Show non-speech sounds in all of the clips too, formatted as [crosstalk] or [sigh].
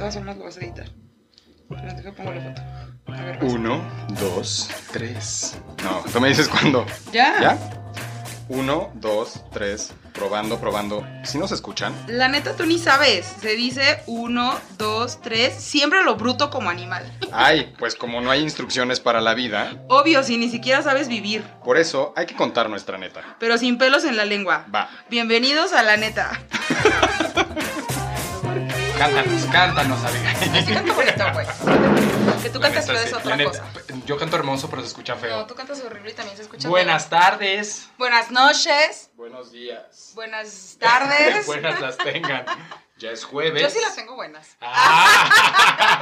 todas formas lo vas a editar. Pero deja pongo la foto. A ver. Uno, dos, tres. No, tú me dices cuándo. ¿Ya? ¿Ya? Uno, dos, tres. Probando, probando. ¿Sí nos escuchan? La neta, tú ni sabes. Se dice uno, dos, tres. Siempre lo bruto como animal. Ay, pues como no hay instrucciones para la vida, Obvio, si ni siquiera sabes vivir. por eso hay que contar nuestra neta. Pero sin pelos en la lengua. Va. Bienvenidos a la neta. [laughs] Cántanos, cántanos, [laughs] amiga. Así canto bonito, pues. Que tú cantas sí, es otra neta, cosa. Yo canto hermoso, pero se escucha No, feo. tú cantas horrible y también se escucha Buenas feo. tardes. Buenas noches. Buenos días. Buenas tardes. [laughs] Buenas las tengan. Ya es jueves. Yo sí las tengo buenas. Ah.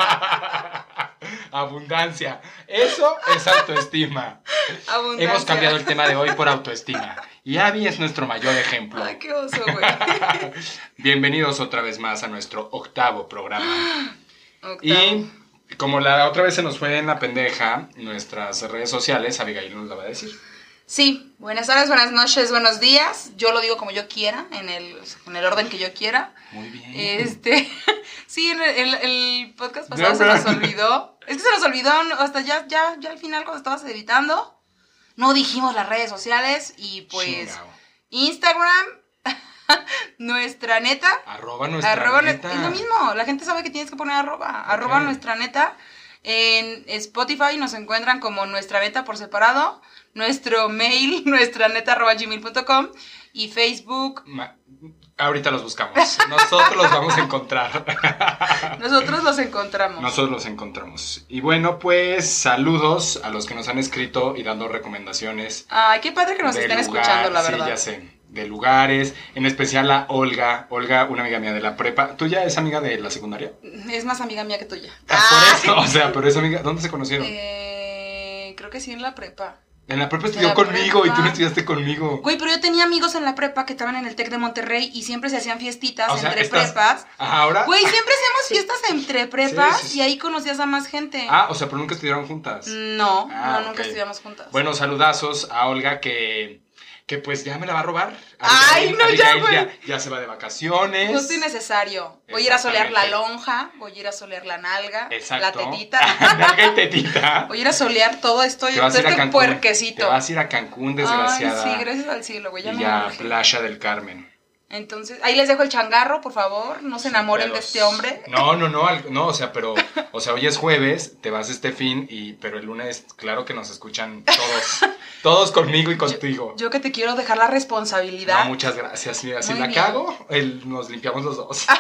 [laughs] Abundancia. Eso es autoestima. Abundancia. Hemos cambiado el tema de hoy por autoestima. Y Abby es nuestro mayor ejemplo. Ay, qué oso, güey. [laughs] Bienvenidos otra vez más a nuestro octavo programa. Octavo. Y como la otra vez se nos fue en la pendeja, nuestras redes sociales, Abigail nos la va a decir. Sí, buenas tardes, buenas noches, buenos días. Yo lo digo como yo quiera, en el, en el orden que yo quiera. Muy bien. Este, [laughs] sí, en el, podcast pasado se nos [laughs] olvidó. Es que se nos olvidó hasta ya, ya, ya al final cuando estabas editando. No dijimos las redes sociales y pues Chingao. Instagram, [laughs] nuestra neta. Arroba nuestra Arroba neta. es lo mismo, la gente sabe que tienes que poner arroba. Arroba nuestra neta. En Spotify nos encuentran como nuestra neta por separado. Nuestro mail, [laughs] nuestra neta arroba gmail.com. Y Facebook, Ma- Ahorita los buscamos. Nosotros los vamos a encontrar. [laughs] nosotros los encontramos. Nosotros los encontramos. Y bueno, pues saludos a los que nos han escrito y dando recomendaciones. Ay, qué padre que nos estén lugar- escuchando, la sí, verdad. ya sé. De lugares. En especial a Olga. Olga, una amiga mía de la prepa. ¿Tú ya es amiga de la secundaria? Es más amiga mía que tuya. Ah, por eso. O sea, pero es amiga. ¿Dónde se conocieron? Eh, creo que sí en la prepa. En la prepa estudió la conmigo y tú no estudiaste conmigo. Güey, pero yo tenía amigos en la prepa que estaban en el TEC de Monterrey y siempre se hacían fiestitas O sea, entre estás- prepas. Ahora. Güey, siempre hacemos fiestas entre prepas Sí, sí, sí. y ahí conocías a más gente. Ah, o sea, pero nunca estudiaron juntas. No, Ah, no, nunca ok. estudiamos juntas. Bueno, saludazos a Olga que, que pues ya me la va a robar. Ay, no, ya, Abigail güey. ya, ya se va de vacaciones. Justo y necesario. Voy a ir a solear la lonja, voy a ir a solear la nalga, Exacto. [laughs] la tetita. Nalga y tetita. voy a ir a solear todo esto, Te vas a ir a este Cancún. puerquecito. Te vas a ir a Cancún, desgraciada. Ay, sí, gracias al cielo, güey, ya y me a. Playa del Carmen. Entonces, ahí les dejo el changarro, por favor, no se enamoren de este hombre. No, no, no, no, o sea, pero, o sea, hoy es jueves, te vas este fin, y, pero el lunes, claro que nos escuchan todos, [laughs] todos conmigo y contigo. Yo que te quiero dejar la responsabilidad. no, muchas gracias. Mira, si Muy la bien. cago, el- nos limpiamos los dos. [laughs]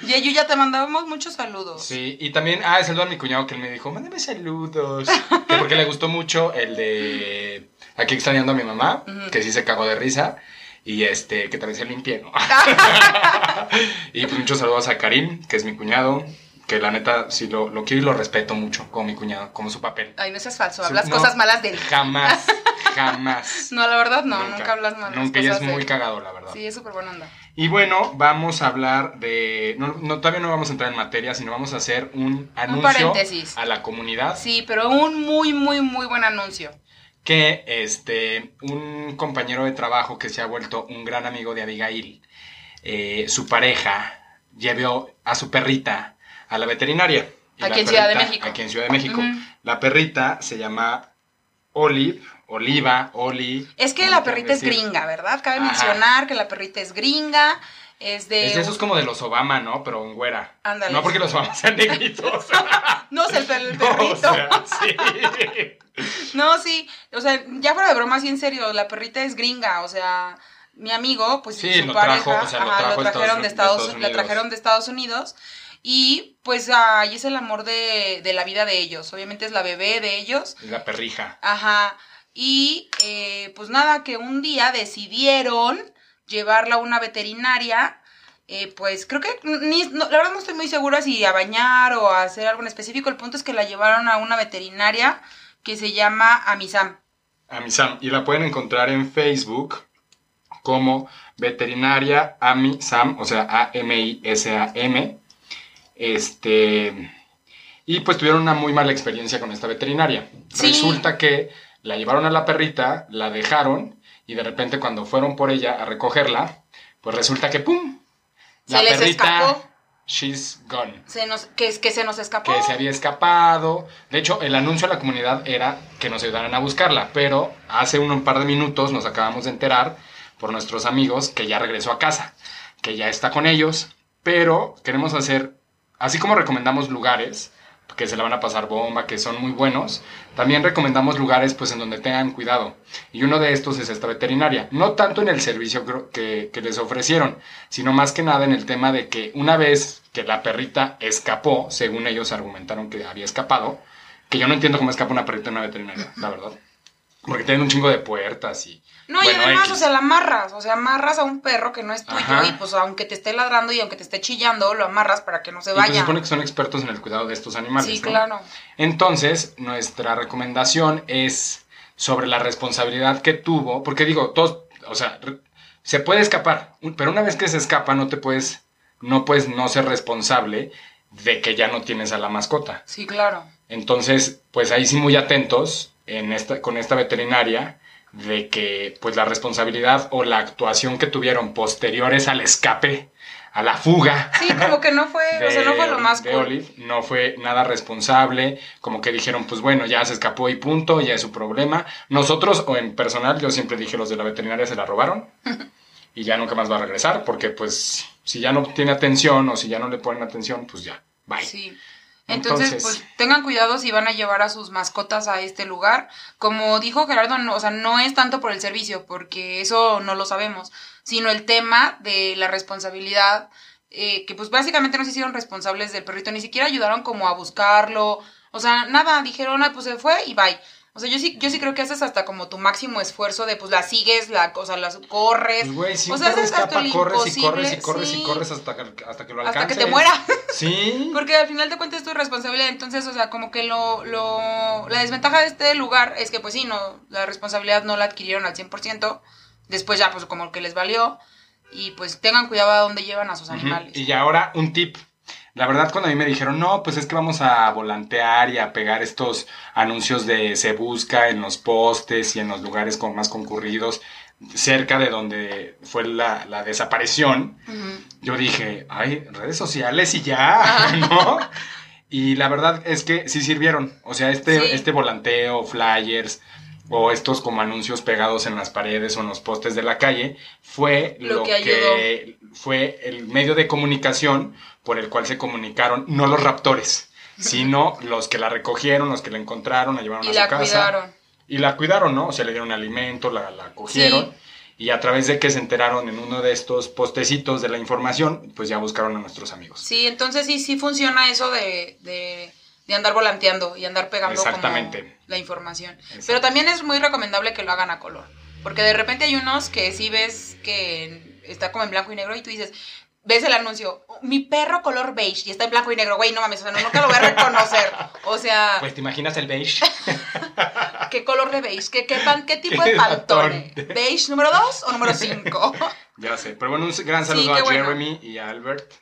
Y yo ya te mandábamos muchos saludos. Sí, y también, ah, saludo a mi cuñado que él me dijo, mándame saludos. Que porque le gustó mucho el de aquí extrañando a mi mamá, que sí se cagó de risa. Y este, que también se limpie, ¿no? [laughs] y pues muchos saludos a Karim, que es mi cuñado, que la neta sí lo, lo quiero y lo respeto mucho como mi cuñado, como su papel. Ay, no seas falso, hablas no. cosas malas de él. Jamás, [laughs] jamás. No, la verdad no, nunca, hablas mal. Nunca, y es muy cagado, la verdad. Sí, es súper buena onda. Y bueno, vamos a hablar de. No, no, todavía no vamos a entrar en materia, sino vamos a hacer un anuncio paréntesis. a la comunidad. Sí, pero un muy, muy, muy buen anuncio. Que este, un compañero de trabajo que se ha vuelto un gran amigo de Abigail, eh, su pareja, llevó a su perrita a la veterinaria. Y Aquí la en Ciudad de México. Aquí en Ciudad de México. La perrita se llama Olive, Oliva, Oli. Es que la perrita es gringa, ¿verdad? Cabe Ajá. mencionar que la perrita es gringa, es de... Es de esos como de los Obama, ¿no? Pero en güera. Ándale. No porque los Obama sean [laughs] negritos. [laughs] No es el, [laughs] No, o perrito. sea, sí. No, sí, o sea, ya fuera de broma, así en serio, la perrita es gringa, o sea, mi amigo, pues Sí, su lo pareja, trajo, o sea, lo ajá, trajo de trajeron Estados- de Estados, la Unidos. trajeron de Estados Unidos y pues ahí es el amor de, de la vida de ellos, obviamente es la bebé de ellos, La perrija. ajá, y eh, pues nada, que un día decidieron llevarla a una veterinaria, eh, pues creo que, ni, no, la verdad no estoy muy segura si a bañar o a hacer algo en específico, el punto es que la llevaron a una veterinaria que se llama Amisam. A mi Sam. Y la pueden encontrar en Facebook como veterinaria Ami Sam, o sea, A-M-I-S-A-M. Este. Y pues tuvieron una muy mala experiencia con esta veterinaria. Sí. Resulta que la llevaron a la perrita, la dejaron y de repente cuando fueron por ella a recogerla, pues resulta que ¡pum! Se les escapó. she's gone. Se nos, que, que se nos escapó. Que se había escapado. De hecho, el anuncio a la comunidad era que nos ayudaran a buscarla. Pero hace un par de minutos nos acabamos de enterar por nuestros amigos que ya regresó a casa. Que ya está con ellos. Pero queremos hacer, así como recomendamos lugares que se la van a pasar bomba, que son muy buenos. También recomendamos lugares pues en donde tengan cuidado. Y uno de estos es esta veterinaria. No tanto en el servicio que, que les ofrecieron, sino más que nada en el tema de que una vez que la perrita escapó, según ellos argumentaron que había escapado, que yo no entiendo cómo escapa una perrita en una veterinaria, la verdad. Porque tienen un chingo de puertas y... No, y además, o sea, la amarras, o sea, amarras a un perro que no es tuyo y pues aunque te esté ladrando y aunque te esté chillando, lo amarras para que no se vaya. Y se supone que son expertos en el cuidado de estos animales. Sí, claro. Entonces, nuestra recomendación es sobre la responsabilidad que tuvo, porque digo, todos, o sea, se puede escapar, pero una vez que se escapa no te puedes, no puedes no ser responsable de que ya no tienes a la mascota. Sí, claro. Entonces, pues ahí sí muy atentos en esta, con esta veterinaria de que pues la responsabilidad o la actuación que tuvieron posteriores al escape, a la fuga. Sí, como que no fue, o sea, no fue lo más de Olive, no fue nada responsable, como que dijeron, pues bueno, ya se escapó y punto, ya es su problema. Nosotros, o en personal, yo siempre dije, los de la veterinaria se la robaron [laughs] y ya nunca más va a regresar, porque pues si ya no tiene atención o si ya no le ponen atención, pues ya, bye. Sí. Entonces, pues tengan cuidado si van a llevar a sus mascotas a este lugar. Como dijo Gerardo, no, o sea, no es tanto por el servicio, porque eso no lo sabemos, sino el tema de la responsabilidad, eh, que pues básicamente no se hicieron responsables del perrito, ni siquiera ayudaron como a buscarlo, o sea, nada, dijeron, ay, pues se fue y bye. O sea, yo sí, yo sí creo que haces hasta como tu máximo esfuerzo de, pues, la sigues, la, o sea, las corres. Güey, o sea, haces hasta el corres y corres y corres y corres hasta que, hasta que lo alcances. Hasta que te muera. Sí. [laughs] Porque al final de cuentas es tu responsabilidad. Entonces, o sea, como que lo, lo, la desventaja de este lugar es que, pues sí, no, la responsabilidad no la adquirieron al 100%. Después ya, pues, como que les valió. Y pues tengan cuidado a dónde llevan a sus animales. Y ahora un tip. La verdad, cuando a mí me dijeron, no, pues es que vamos a volantear y a pegar estos anuncios de se busca en los postes y en los lugares con más concurridos, cerca de donde fue la, la desaparición, yo dije, ay, redes sociales y ya, [laughs] ¿no? Y la verdad es que sí sirvieron. O sea, este, este volanteo, flyers, o estos como anuncios pegados en las paredes o en los postes de la calle, fue lo, que, fue el medio de comunicación por el cual se comunicaron no los raptores, [laughs] sino los que la recogieron, los que la encontraron, la llevaron a su casa. Cuidaron. Y la cuidaron, ¿no? O sea, le dieron alimento, la, la cogieron. Y a través de que se enteraron en uno de estos postecitos de la información, pues ya buscaron a nuestros amigos. Sí, entonces sí, sí funciona eso de, de, de andar volanteando y andar pegando Exactamente. la información. Pero también es muy recomendable que lo hagan a color. Porque de repente hay unos que sí ves que está como en blanco y negro y tú dices, ves el anuncio, mi perro color beige y está en blanco y negro, güey, no mames, o sea, no, nunca lo voy a reconocer. O sea. [laughs] Pues te imaginas el beige. [laughs] ¿Qué color de beige? ¿Qué, qué, qué tipo de pantone? ¿Beige número 2 o número [laughs] 5? ya sé, pero bueno, un gran saludo a Jeremy y a Albert.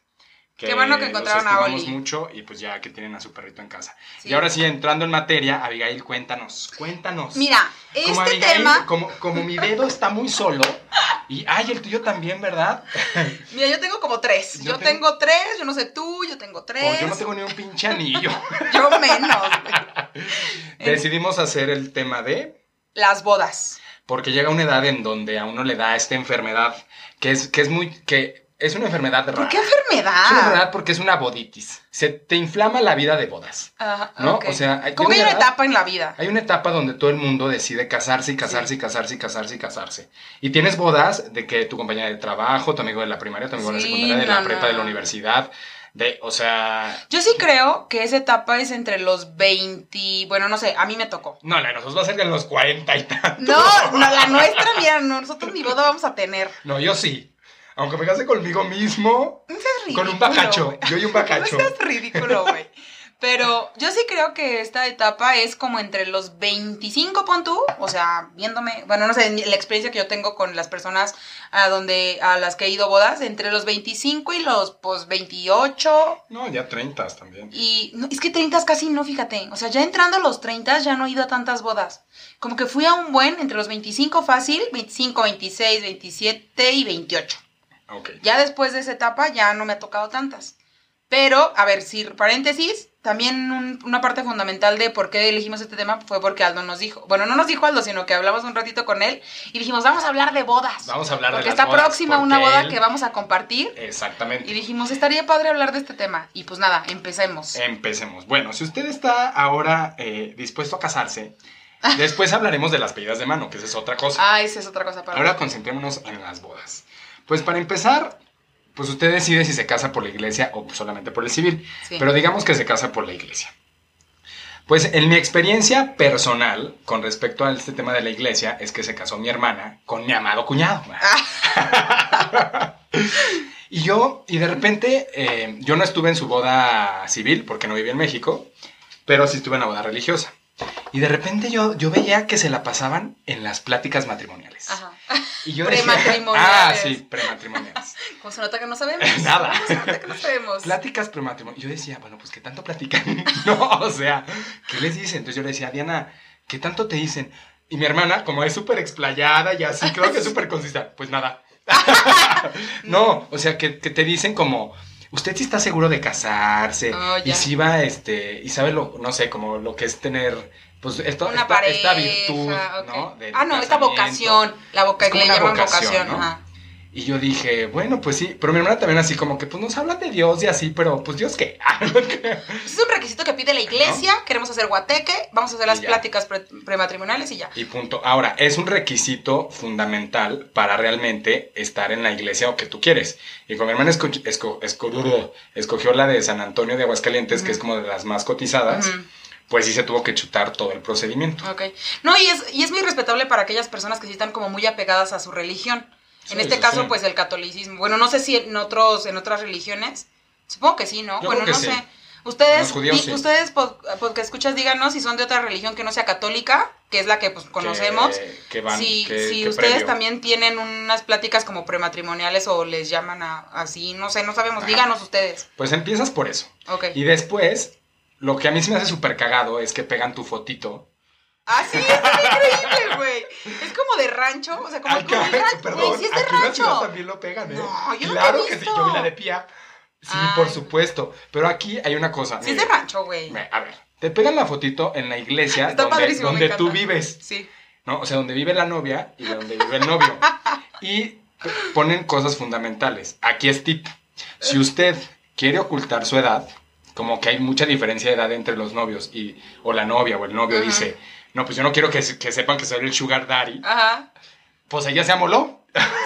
Qué bueno que encontraron a Oli. mucho y pues ya que tienen a su perrito en casa. Y ahora sí, entrando en materia, Abigail, cuéntanos, cuéntanos. Mira, este tema... Como, como mi dedo está muy solo, y ay, el tuyo también, ¿verdad? [laughs] Mira, yo tengo como tres. Yo, tengo... tres, yo no sé tú, yo tengo tres. yo no tengo ni un pinche anillo. [laughs] yo menos. [laughs] Decidimos hacer el tema de... Las bodas. Porque llega una edad en donde a uno le da esta enfermedad, que es, que es muy... que es una enfermedad rara. ¿Por qué enfermedad? Es una enfermedad porque es una boditis. Se te inflama la vida de bodas. Ajá, ¿no? O sea, hay, ¿Cómo hay una etapa en la vida? Hay una etapa donde todo el mundo decide casarse y casarse y casarse y casarse y casarse. Y tienes bodas de que tu compañera de trabajo, tu amigo de la primaria, tu amigo de la secundaria, de la prepa, de la universidad. De, o sea. Yo sí creo que esa etapa es entre los 20. Bueno, no sé, a mí me tocó. No, la de nosotros va a ser de los 40 y tantos. No, no, la nuestra, mira, nosotros ni boda vamos a tener. No, yo sí. Aunque me case conmigo mismo. con un bacacho. Yo y un [laughs] bacacho. No es ridículo, güey. Pero yo sí creo que esta etapa es como entre los 25, pon tú, o sea, viéndome, bueno, no sé, la experiencia que yo tengo con las personas a donde, a las que he ido bodas, entre los 25 y los, pues, 28. No, ya 30 también. Y no, es que 30 casi no, fíjate, o sea, ya entrando a los 30 ya no he ido a tantas bodas. Como que fui a un buen, entre los 25 fácil, 25, 26, 27 y 28. Ya después de esa etapa ya no me ha tocado tantas. Pero, a ver, si paréntesis, también un- una parte fundamental de por qué elegimos este tema fue porque Aldo nos dijo, bueno, no nos dijo Aldo, sino que hablamos un ratito con él y dijimos, vamos a hablar de bodas. Vamos a hablar porque de las está bodas, próxima una porque boda él- que vamos a compartir. Exactamente. Y dijimos, estaría padre hablar de este tema. Y pues nada, empecemos. Empecemos. Bueno, si usted está ahora eh, dispuesto a casarse, [laughs] después hablaremos de las pedidas de mano, que esa es otra cosa. Ah, esa es otra cosa para Ahora concentrémonos en las bodas. Pues para empezar, pues usted decide si se casa por la iglesia o solamente por el civil. Sí. Pero digamos que se casa por la iglesia. Pues en mi experiencia personal con respecto a este tema de la iglesia es que se casó mi hermana con mi amado cuñado. [laughs] y yo, y de repente, eh, yo no estuve en su boda civil porque no vivía en México, pero sí estuve en la boda religiosa. Y de repente yo, yo veía que se la pasaban en las pláticas matrimoniales. Ajá. Y yo [laughs] decía- Prematrimoniales. Ah, sí, prematrimoniales. [laughs] ¿Cómo se nota que no sabemos? [laughs] Nada. ¿Cómo se nota que no sabemos? Pláticas prematrimoniales. Yo decía, bueno, pues ¿qué tanto platican? no, o sea, ¿qué les dicen? Entonces yo le decía, Diana, ¿qué tanto te dicen? Y mi hermana, como es súper explayada y así, creo que es súper concisa. Pues nada. no, o sea, que, que te dicen como, usted sí está seguro de casarse. Oh, y sí va, este, y sabe lo, no sé, como lo que es tener, pues esto, Una esta, pareja. esta virtud. ¿no? Del ah, no, esta vocación. La voca Es le llaman vocación, vocación. ¿no? Ajá. Y yo dije, bueno, pues sí, pero mi hermana también así como que pues nos hablan de Dios y así, pero pues Dios qué. [laughs] Es un requisito que pide la iglesia. Queremos hacer guateque. Vamos a hacer las pláticas pre- prematrimoniales y ya. y punto. Ahora, es un requisito fundamental para realmente estar en la iglesia o que tú quieres. Y con mi hermana esco- esco- esco- escogió la de San Antonio de Aguascalientes, que es como de las más cotizadas. Pues sí se tuvo que chutar todo el procedimiento. Ok. No, y es, y es muy respetable para aquellas personas que sí están como muy apegadas a su religión. En este caso, sí. pues el catolicismo. Bueno, no sé si en otros, en otras religiones. Supongo que sí, ¿no? Yo bueno, creo no que sí. sé. Ustedes, judíos, di- ustedes pod- porque escuchas, díganos si son de otra religión que no sea católica, que es la que pues conocemos. Que, que van, si que- si que ustedes previo. también tienen unas pláticas como prematrimoniales o les llaman a, así, no sé, no sabemos. Díganos ustedes. Pues empiezas por eso. Ok. Y después, lo que a mí se me hace súper cagado es que pegan tu fotito. Ah, sí, es increíble, güey. Es como de rancho, o sea, como, como el rancho, güey, sí es de aquí en la ciudad rancho. también lo pegan, ¿eh? No, yo no claro que sí, yo vi la de Pía. Sí, Ay. por supuesto. Pero aquí hay una cosa. Sí es de rancho, güey. A ver, te pegan la fotito en la iglesia Está donde, donde tú vives, Sí. ¿no? O sea, donde vive la novia y donde vive el novio. [laughs] y ponen cosas fundamentales. Aquí es tip. Si usted quiere ocultar su edad, como que hay mucha diferencia de edad entre los novios y o la novia o el novio dice, no, pues yo no quiero que, se- que sepan que soy el sugar daddy, Ajá. pues ella se amoló.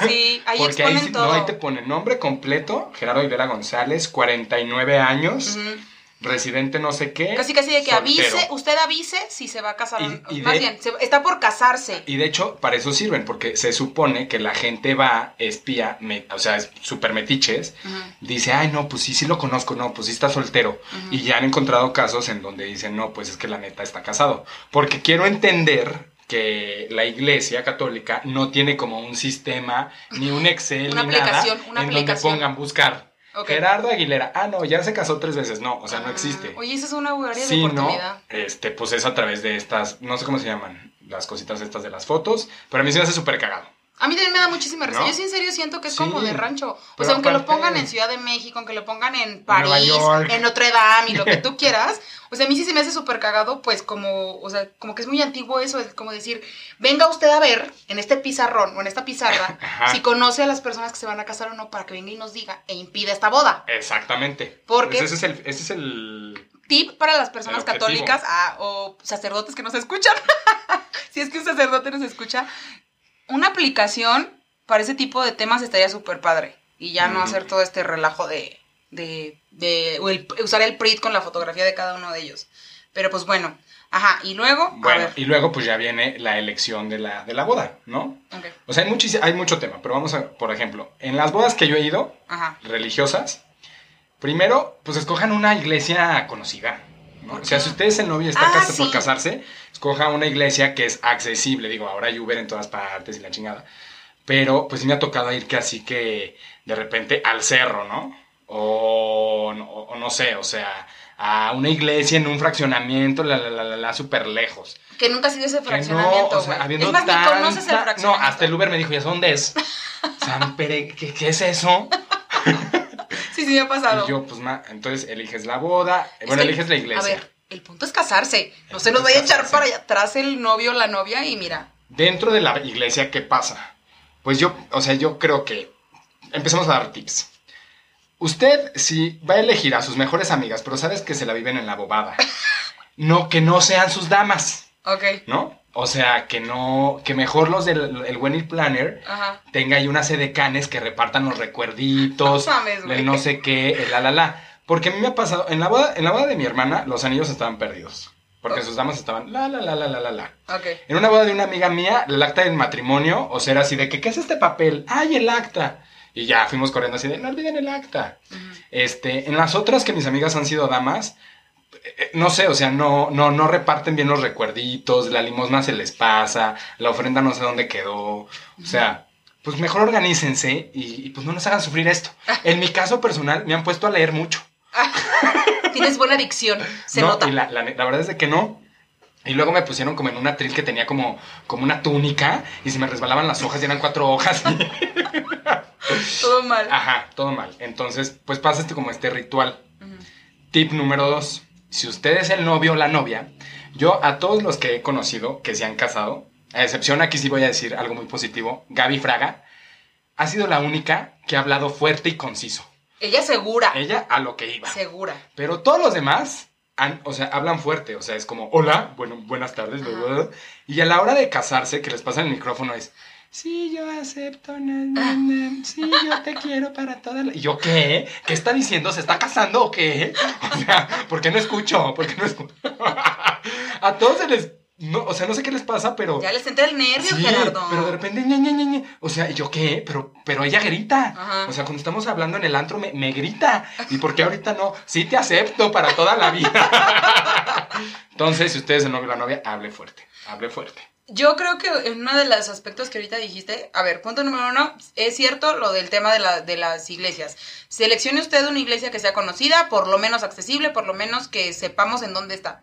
Sí, ahí [laughs] Porque ahí, exponen todo. no, ahí te pone nombre completo, Gerardo Aguilera González, 49 años, Ujú. Residente no sé qué. Casi casi de que soltero. avise, usted avise si se va a casar. o- Y- y más de- bien, se- está por casarse. Y de hecho, para eso sirven, porque se supone que la gente va, espía, me- o sea, es súper metiches, dice, ay, no, pues sí, sí lo conozco, no, pues sí está soltero. Y ya han encontrado casos en donde dicen, no, pues es que la neta está casado. Porque quiero entender que la iglesia católica no tiene como un sistema, ni un Excel, Una ni nada, aplicación, una en aplicación. donde pongan buscar. Gerardo Aguilera, ah, no, ya se casó tres veces, no, o sea, no Ah, existe. Oye, esa es una área de Sí, no, oportunidad. este, pues es a través de estas, no sé cómo se llaman, las cositas estas de las fotos, pero a mí se me hace súper cagado. A mí también me da muchísima risa. ¿No? Yo sí en serio siento que es Sí, como de rancho. O sea, aunque lo pongan en Ciudad de México, aunque lo pongan en París, en Notre Dame y lo que [laughs] tú quieras. O sea, a mí sí se me hace súper cagado, pues como, o sea, como que es muy antiguo eso, es como decir, venga usted a ver en este pizarrón o en esta pizarra [laughs] Ajá. si conoce a las personas que se van a casar o no para que venga y nos diga e impida esta boda. Exactamente. Porque- Pues ese es el, ese es el, Tip para las personas católicas ah, o sacerdotes que nos escuchan. [laughs] si es que un sacerdote nos escucha, una aplicación para ese tipo de temas estaría súper padre. Y ya no Ujú. hacer todo este relajo de, de, de o el- usar el PRIT con la fotografía de cada uno de ellos. Pero pues bueno, ajá, y luego, a bueno, ver. y luego pues ya viene la elección de la, de la boda, ¿no? O sea, hay, muchis- hay mucho tema, pero vamos a, por ejemplo, en las bodas que yo he ido, Ajá. religiosas, primero, pues escojan una iglesia conocida. ¿No? ¿Por O sea, si usted es el novio y está Ah, casa- por casarse, escoja una iglesia que es accesible. Digo, ahora hay Uber en todas partes y la chingada. Pero pues sí me ha tocado ir que así que de repente al cerro, ¿no? O, no- o no sé, o sea, a una iglesia en un fraccionamiento, la, la, la, la, la, súper lejos. Que nunca ha sido ese Que no, fraccionamiento, o sea, es más, ni conoces el tanta- fraccionamiento. No, hasta el Uber me dijo, ¿y eso dónde es? [laughs] San Pere, ¿qué, qué es eso? [laughs] Sí, Sí, me ha pasado. Y yo, pues, ma, entonces eliges la boda, Es bueno, eliges la iglesia. A ver, el punto es casarse. No El se nos vaya a echar para allá atrás el novio o la novia y mira. Dentro de la iglesia, ¿qué pasa? Pues yo, o sea, yo creo que empecemos a dar tips. Usted, si va a elegir a sus mejores amigas, pero sabes que se la viven en la bobada, [laughs] no, que no sean sus damas, Ok. ¿no? O sea, que no, que mejor los del el wedding planner Ajá. tenga ahí unas edecanes que repartan los recuerditos, [laughs] No mames, el no sé qué, el la la la. Porque a mí me ha pasado, en la boda, en la boda de mi hermana, los anillos estaban perdidos. Porque Oh. sus damas estaban la la la la la la la. Ok. En una boda de una amiga mía, el acta del matrimonio, o sea, era así de que, ¿qué es este papel? ¡Ay, el acta! Y ya fuimos corriendo así de, no olviden el acta. Este, en las otras que mis amigas han sido damas, no sé, o sea, no, no, no reparten bien los recuerditos, la limosna se les pasa, la ofrenda no sé dónde quedó. O sea, pues mejor organícense y, y, pues no nos hagan sufrir esto. En mi caso personal, me han puesto a leer mucho. [laughs] Tienes buena dicción, se no, nota. Y la, la- la verdad es de que no. Y luego me pusieron como en un atril que tenía como, como una túnica y se me resbalaban las hojas y eran cuatro hojas. [laughs] [laughs] Todo mal. Ajá, todo mal. Entonces, pues pasa este como este ritual. Tip número dos. Si usted es el novio o la novia, yo a todos los que he conocido que se han casado, a excepción aquí sí voy a decir algo muy positivo, Gaby Fraga, ha sido la única que ha hablado fuerte y conciso. Ella segura. Ella a lo que iba. Segura. Pero todos los demás, han- o sea, hablan fuerte, o sea, es como, hola, bueno, buenas tardes, bla, bla, bla". y a la hora de casarse, que les pasa el micrófono es, sí, yo acepto, na, na, na, sí, yo te quiero para toda la... Y yo, ¿qué? ¿Qué está diciendo? ¿Se está casando o qué? O sea, ¿por qué no escucho? ¿Por qué no escucho? [laughs] a todos se les... No, o sea, no sé qué les pasa, pero... Ya les entra el nervio, Sí, Gerardo. pero de repente, ña, ña, ña, ña. o sea, ¿y yo qué? Pero, pero ella grita. Ajá. O sea, cuando estamos hablando en el antro, me, me grita. ¿Y por qué ahorita no? Sí te acepto para toda la vida. [laughs] Entonces, si usted es el novio o la novia, hable fuerte, hable fuerte. Yo creo que en uno de los aspectos que ahorita dijiste, a ver, punto número uno, es cierto lo del tema de, la- de las iglesias. Seleccione usted una iglesia que sea conocida, por lo menos accesible, por lo menos que sepamos en dónde está.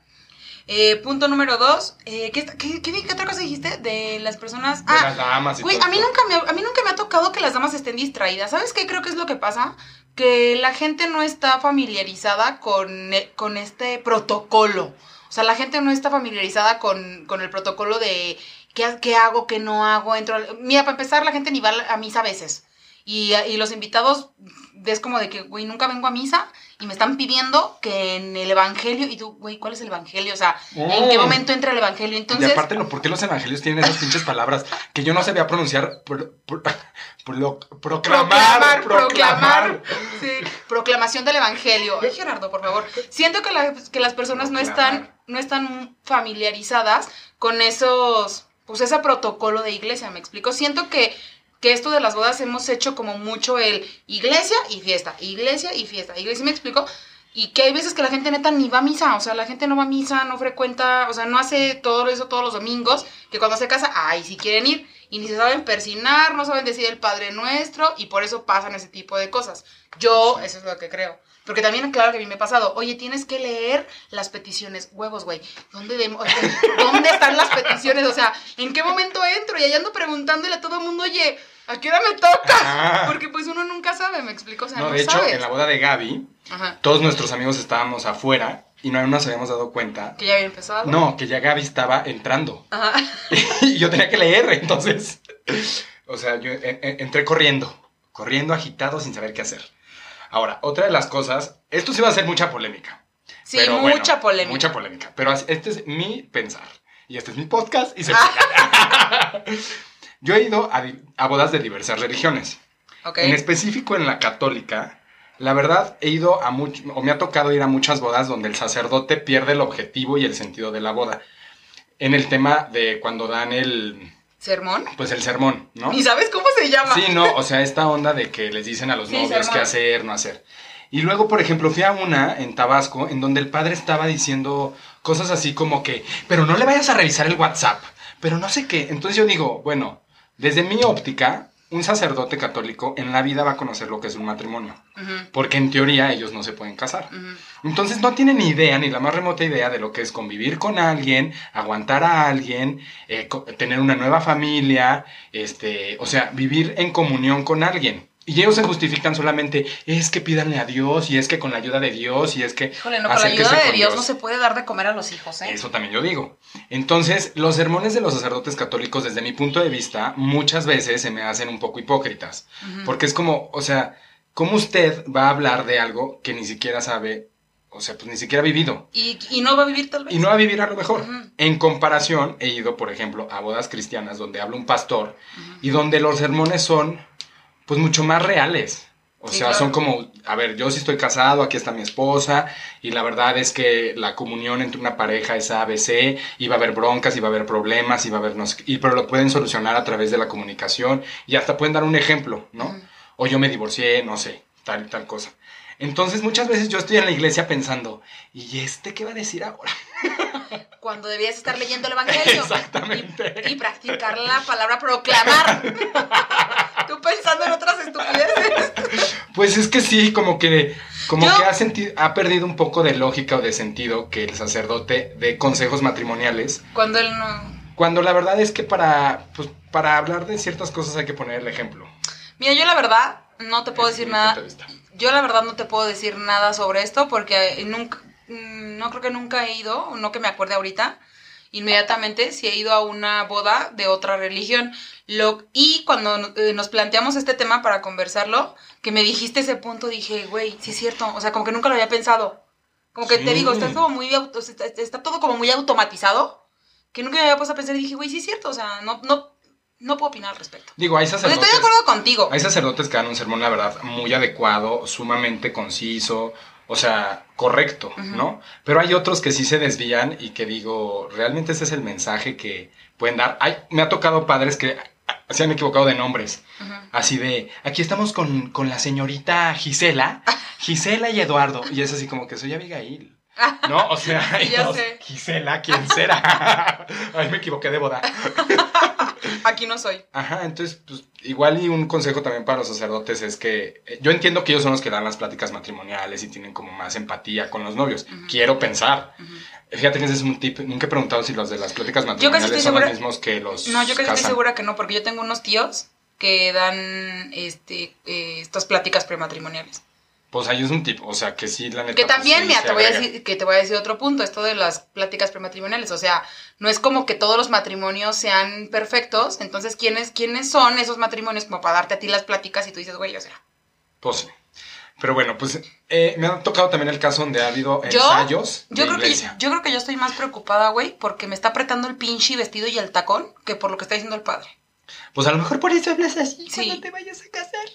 Eh, punto número dos, eh, ¿qué, qué, qué- qué otra cosa dijiste? De las personas... De las damas y Güey, todo a mí, nunca me, ha- a mí nunca me ha tocado que las damas estén distraídas. ¿Sabes qué creo que es lo que pasa? Que la gente no está familiarizada con, e- con este protocolo. O sea, la gente no está familiarizada con, con el protocolo de qué, qué hago, qué no hago. Entro Mira, para empezar, la gente ni va a misa a veces. Y, y los invitados es como de que, güey, nunca vengo a misa y me están pidiendo que en el evangelio. Y tú, güey, ¿cuál es el evangelio? O sea, ¿en qué Mm. momento entra el evangelio? Entonces. y aparte, lo- ¿por qué los evangelios tienen esas pinches palabras que yo no sabía pronunciar? Pro- pro- pro- proclamar, proclamar, proclamar. proclamar. Sí, proclamación del evangelio. Ay, Gerardo, por favor. Siento que, la- que las personas no están, no están familiarizadas con esos, pues ese protocolo de iglesia, ¿me explico? Siento que, que esto de las bodas hemos hecho como mucho el iglesia y fiesta, iglesia y fiesta, iglesia, ¿me explico? Y que hay veces que la gente neta ni va a misa, o sea, la gente no va a misa, no frecuenta, o sea, no hace todo eso todos los domingos, que cuando se casa, ay, si quieren ir, y ni se saben persinar, no saben decir el Padre Nuestro, y por eso pasan ese tipo de cosas. Yo, eso es lo que creo. Porque también, claro que a mí me ha pasado, oye, tienes que leer las peticiones, huevos, güey. ¿Dónde, de- [laughs] ¿Dónde están las peticiones? O sea, ¿en qué momento entro? Y allá ando preguntándole a todo el mundo, oye, ¿a qué hora me toca? Porque pues uno nunca sabe, ¿me explico? O sea, no, No, de hecho, sabes. en la boda de Gaby, Ajá. todos nuestros amigos estábamos afuera y no nos habíamos dado cuenta. Que ya había empezado. No, que ya Gaby estaba entrando. Ajá. [laughs] y yo tenía que leer, entonces. O sea, yo eh, eh, entré corriendo, corriendo agitado sin saber qué hacer. Ahora, otra de las cosas, esto sí va a ser mucha polémica. Sí, pero bueno, mucha polémica. Mucha polémica. Pero este es mi pensar. Y este es mi podcast y se [laughs] Yo he ido a, bodas de diversas religiones. En específico en la católica, la verdad he ido a much- o me ha tocado ir a muchas bodas donde el sacerdote pierde el objetivo y el sentido de la boda. En el tema de cuando dan el, ¿Sermón? pues el sermón, ¿no? ¿Y sabes cómo se llama? Sí, no, o sea, esta onda de que les dicen a los Sí, novios sermón. qué hacer, no hacer. Y luego, por ejemplo, fui a una en Tabasco en donde el padre estaba diciendo cosas así como que, pero no le vayas a revisar el WhatsApp, pero no sé qué. Entonces yo digo, bueno, desde mi óptica, un sacerdote católico en la vida va a conocer lo que es un matrimonio, porque en teoría ellos no se pueden casar. Entonces no tienen ni idea, ni la más remota idea de lo que es convivir con alguien, aguantar a alguien, eh, tener una nueva familia, este, o sea, vivir en comunión con alguien. Y ellos se justifican solamente, es que pídanle a Dios, y es que con la ayuda de Dios, y es que... Híjole, no, con la ayuda de Dios no se puede dar de comer a los hijos, ¿eh? Eso también yo digo. Entonces, los sermones de los sacerdotes católicos, desde mi punto de vista, muchas veces se me hacen un poco hipócritas. Porque es como, o sea, ¿cómo usted va a hablar de algo que ni siquiera sabe, o sea, pues ni siquiera ha vivido? Y, y no va a vivir tal vez. Y no va a vivir a lo mejor. En comparación, he ido, por ejemplo, a bodas cristianas donde habla un pastor y donde los sermones son, pues, mucho más reales. O Sí, sea, claro. son como, a ver, yo sí estoy casado, aquí está mi esposa, y la verdad es que la comunión entre una pareja es ABC, y va a haber broncas, y va a haber problemas, y va a haber no sé y, pero lo pueden solucionar a través de la comunicación, y hasta pueden dar un ejemplo, ¿no? O yo me divorcié, no sé, tal y tal cosa. Entonces, muchas veces yo estoy en la iglesia pensando, ¿y este qué va a decir ahora? [laughs] Cuando debías estar leyendo el Evangelio. Exactamente. Y, y practicar la palabra proclamar. [laughs] Tú pensando en otras estupideces. [laughs] Pues es que sí, como que, como Yo- que ha, senti- ha perdido un poco de lógica o de sentido que el sacerdote dé consejos matrimoniales, Cuando él no. cuando la verdad es que para, pues, para hablar de ciertas cosas hay que poner el ejemplo. Mira, yo la verdad no te puedo decir nada. Yo la verdad no te puedo decir nada sobre esto porque nunca, mm, no creo que nunca he ido, no que me acuerde ahorita, inmediatamente si he ido a una boda de otra religión. Lo, y cuando eh, nos planteamos este tema para conversarlo, que me dijiste ese punto, dije, güey, sí es cierto, o sea, como que nunca lo había pensado. Como que te digo, está todo muy, está todo como muy automatizado, que nunca me había puesto a pensar y dije, güey, sí es cierto, o sea, no, no, no puedo opinar al respecto. Digo, hay Pues sacerdotes, estoy de acuerdo contigo. hay sacerdotes que dan un sermón, la verdad, muy adecuado, sumamente conciso, o sea, correcto. ¿no? Pero hay otros que sí se desvían y que digo, realmente ese es el mensaje que pueden dar. Hay, me ha tocado padres que ah, se han equivocado de nombres. Así de, aquí estamos con, con la señorita Gisela, [laughs] Gisela y Eduardo. Y es así como que soy Abigail. [laughs] ¿No? O sea, [laughs] ya sé. Gisela, ¿quién será? [laughs] Ay, me equivoqué de boda. Aquí no soy. Ajá, entonces, pues, igual y un consejo también para los sacerdotes es que eh, yo entiendo que ellos son los que dan las pláticas matrimoniales y tienen como más empatía con los novios. Quiero pensar. Fíjate que ese es un tip. Nunca he preguntado si los de las pláticas matrimoniales son segura- los mismos que los No, yo casi estoy segura que no, porque yo tengo unos tíos que dan este eh, estas pláticas prematrimoniales. Pues ahí es un tip, o sea, que sí, la neta. Que pues, también, sí mira, te voy a decir, que te voy a decir otro punto, esto de las pláticas prematrimoniales. O sea, no es como que todos los matrimonios sean perfectos. Entonces, ¿quiénes, quiénes son esos matrimonios como para darte a ti las pláticas y tú dices, güey, o sea. Pues sí. Pero bueno, pues eh, me ha tocado también el caso donde ha habido Yo- ensayos Yo de creo, que, yo creo que yo estoy más preocupada, güey, porque me está apretando el pinche vestido y el tacón que por lo que está diciendo el padre. Pues a lo mejor por eso hablas así Sí. cuando te vayas a casar.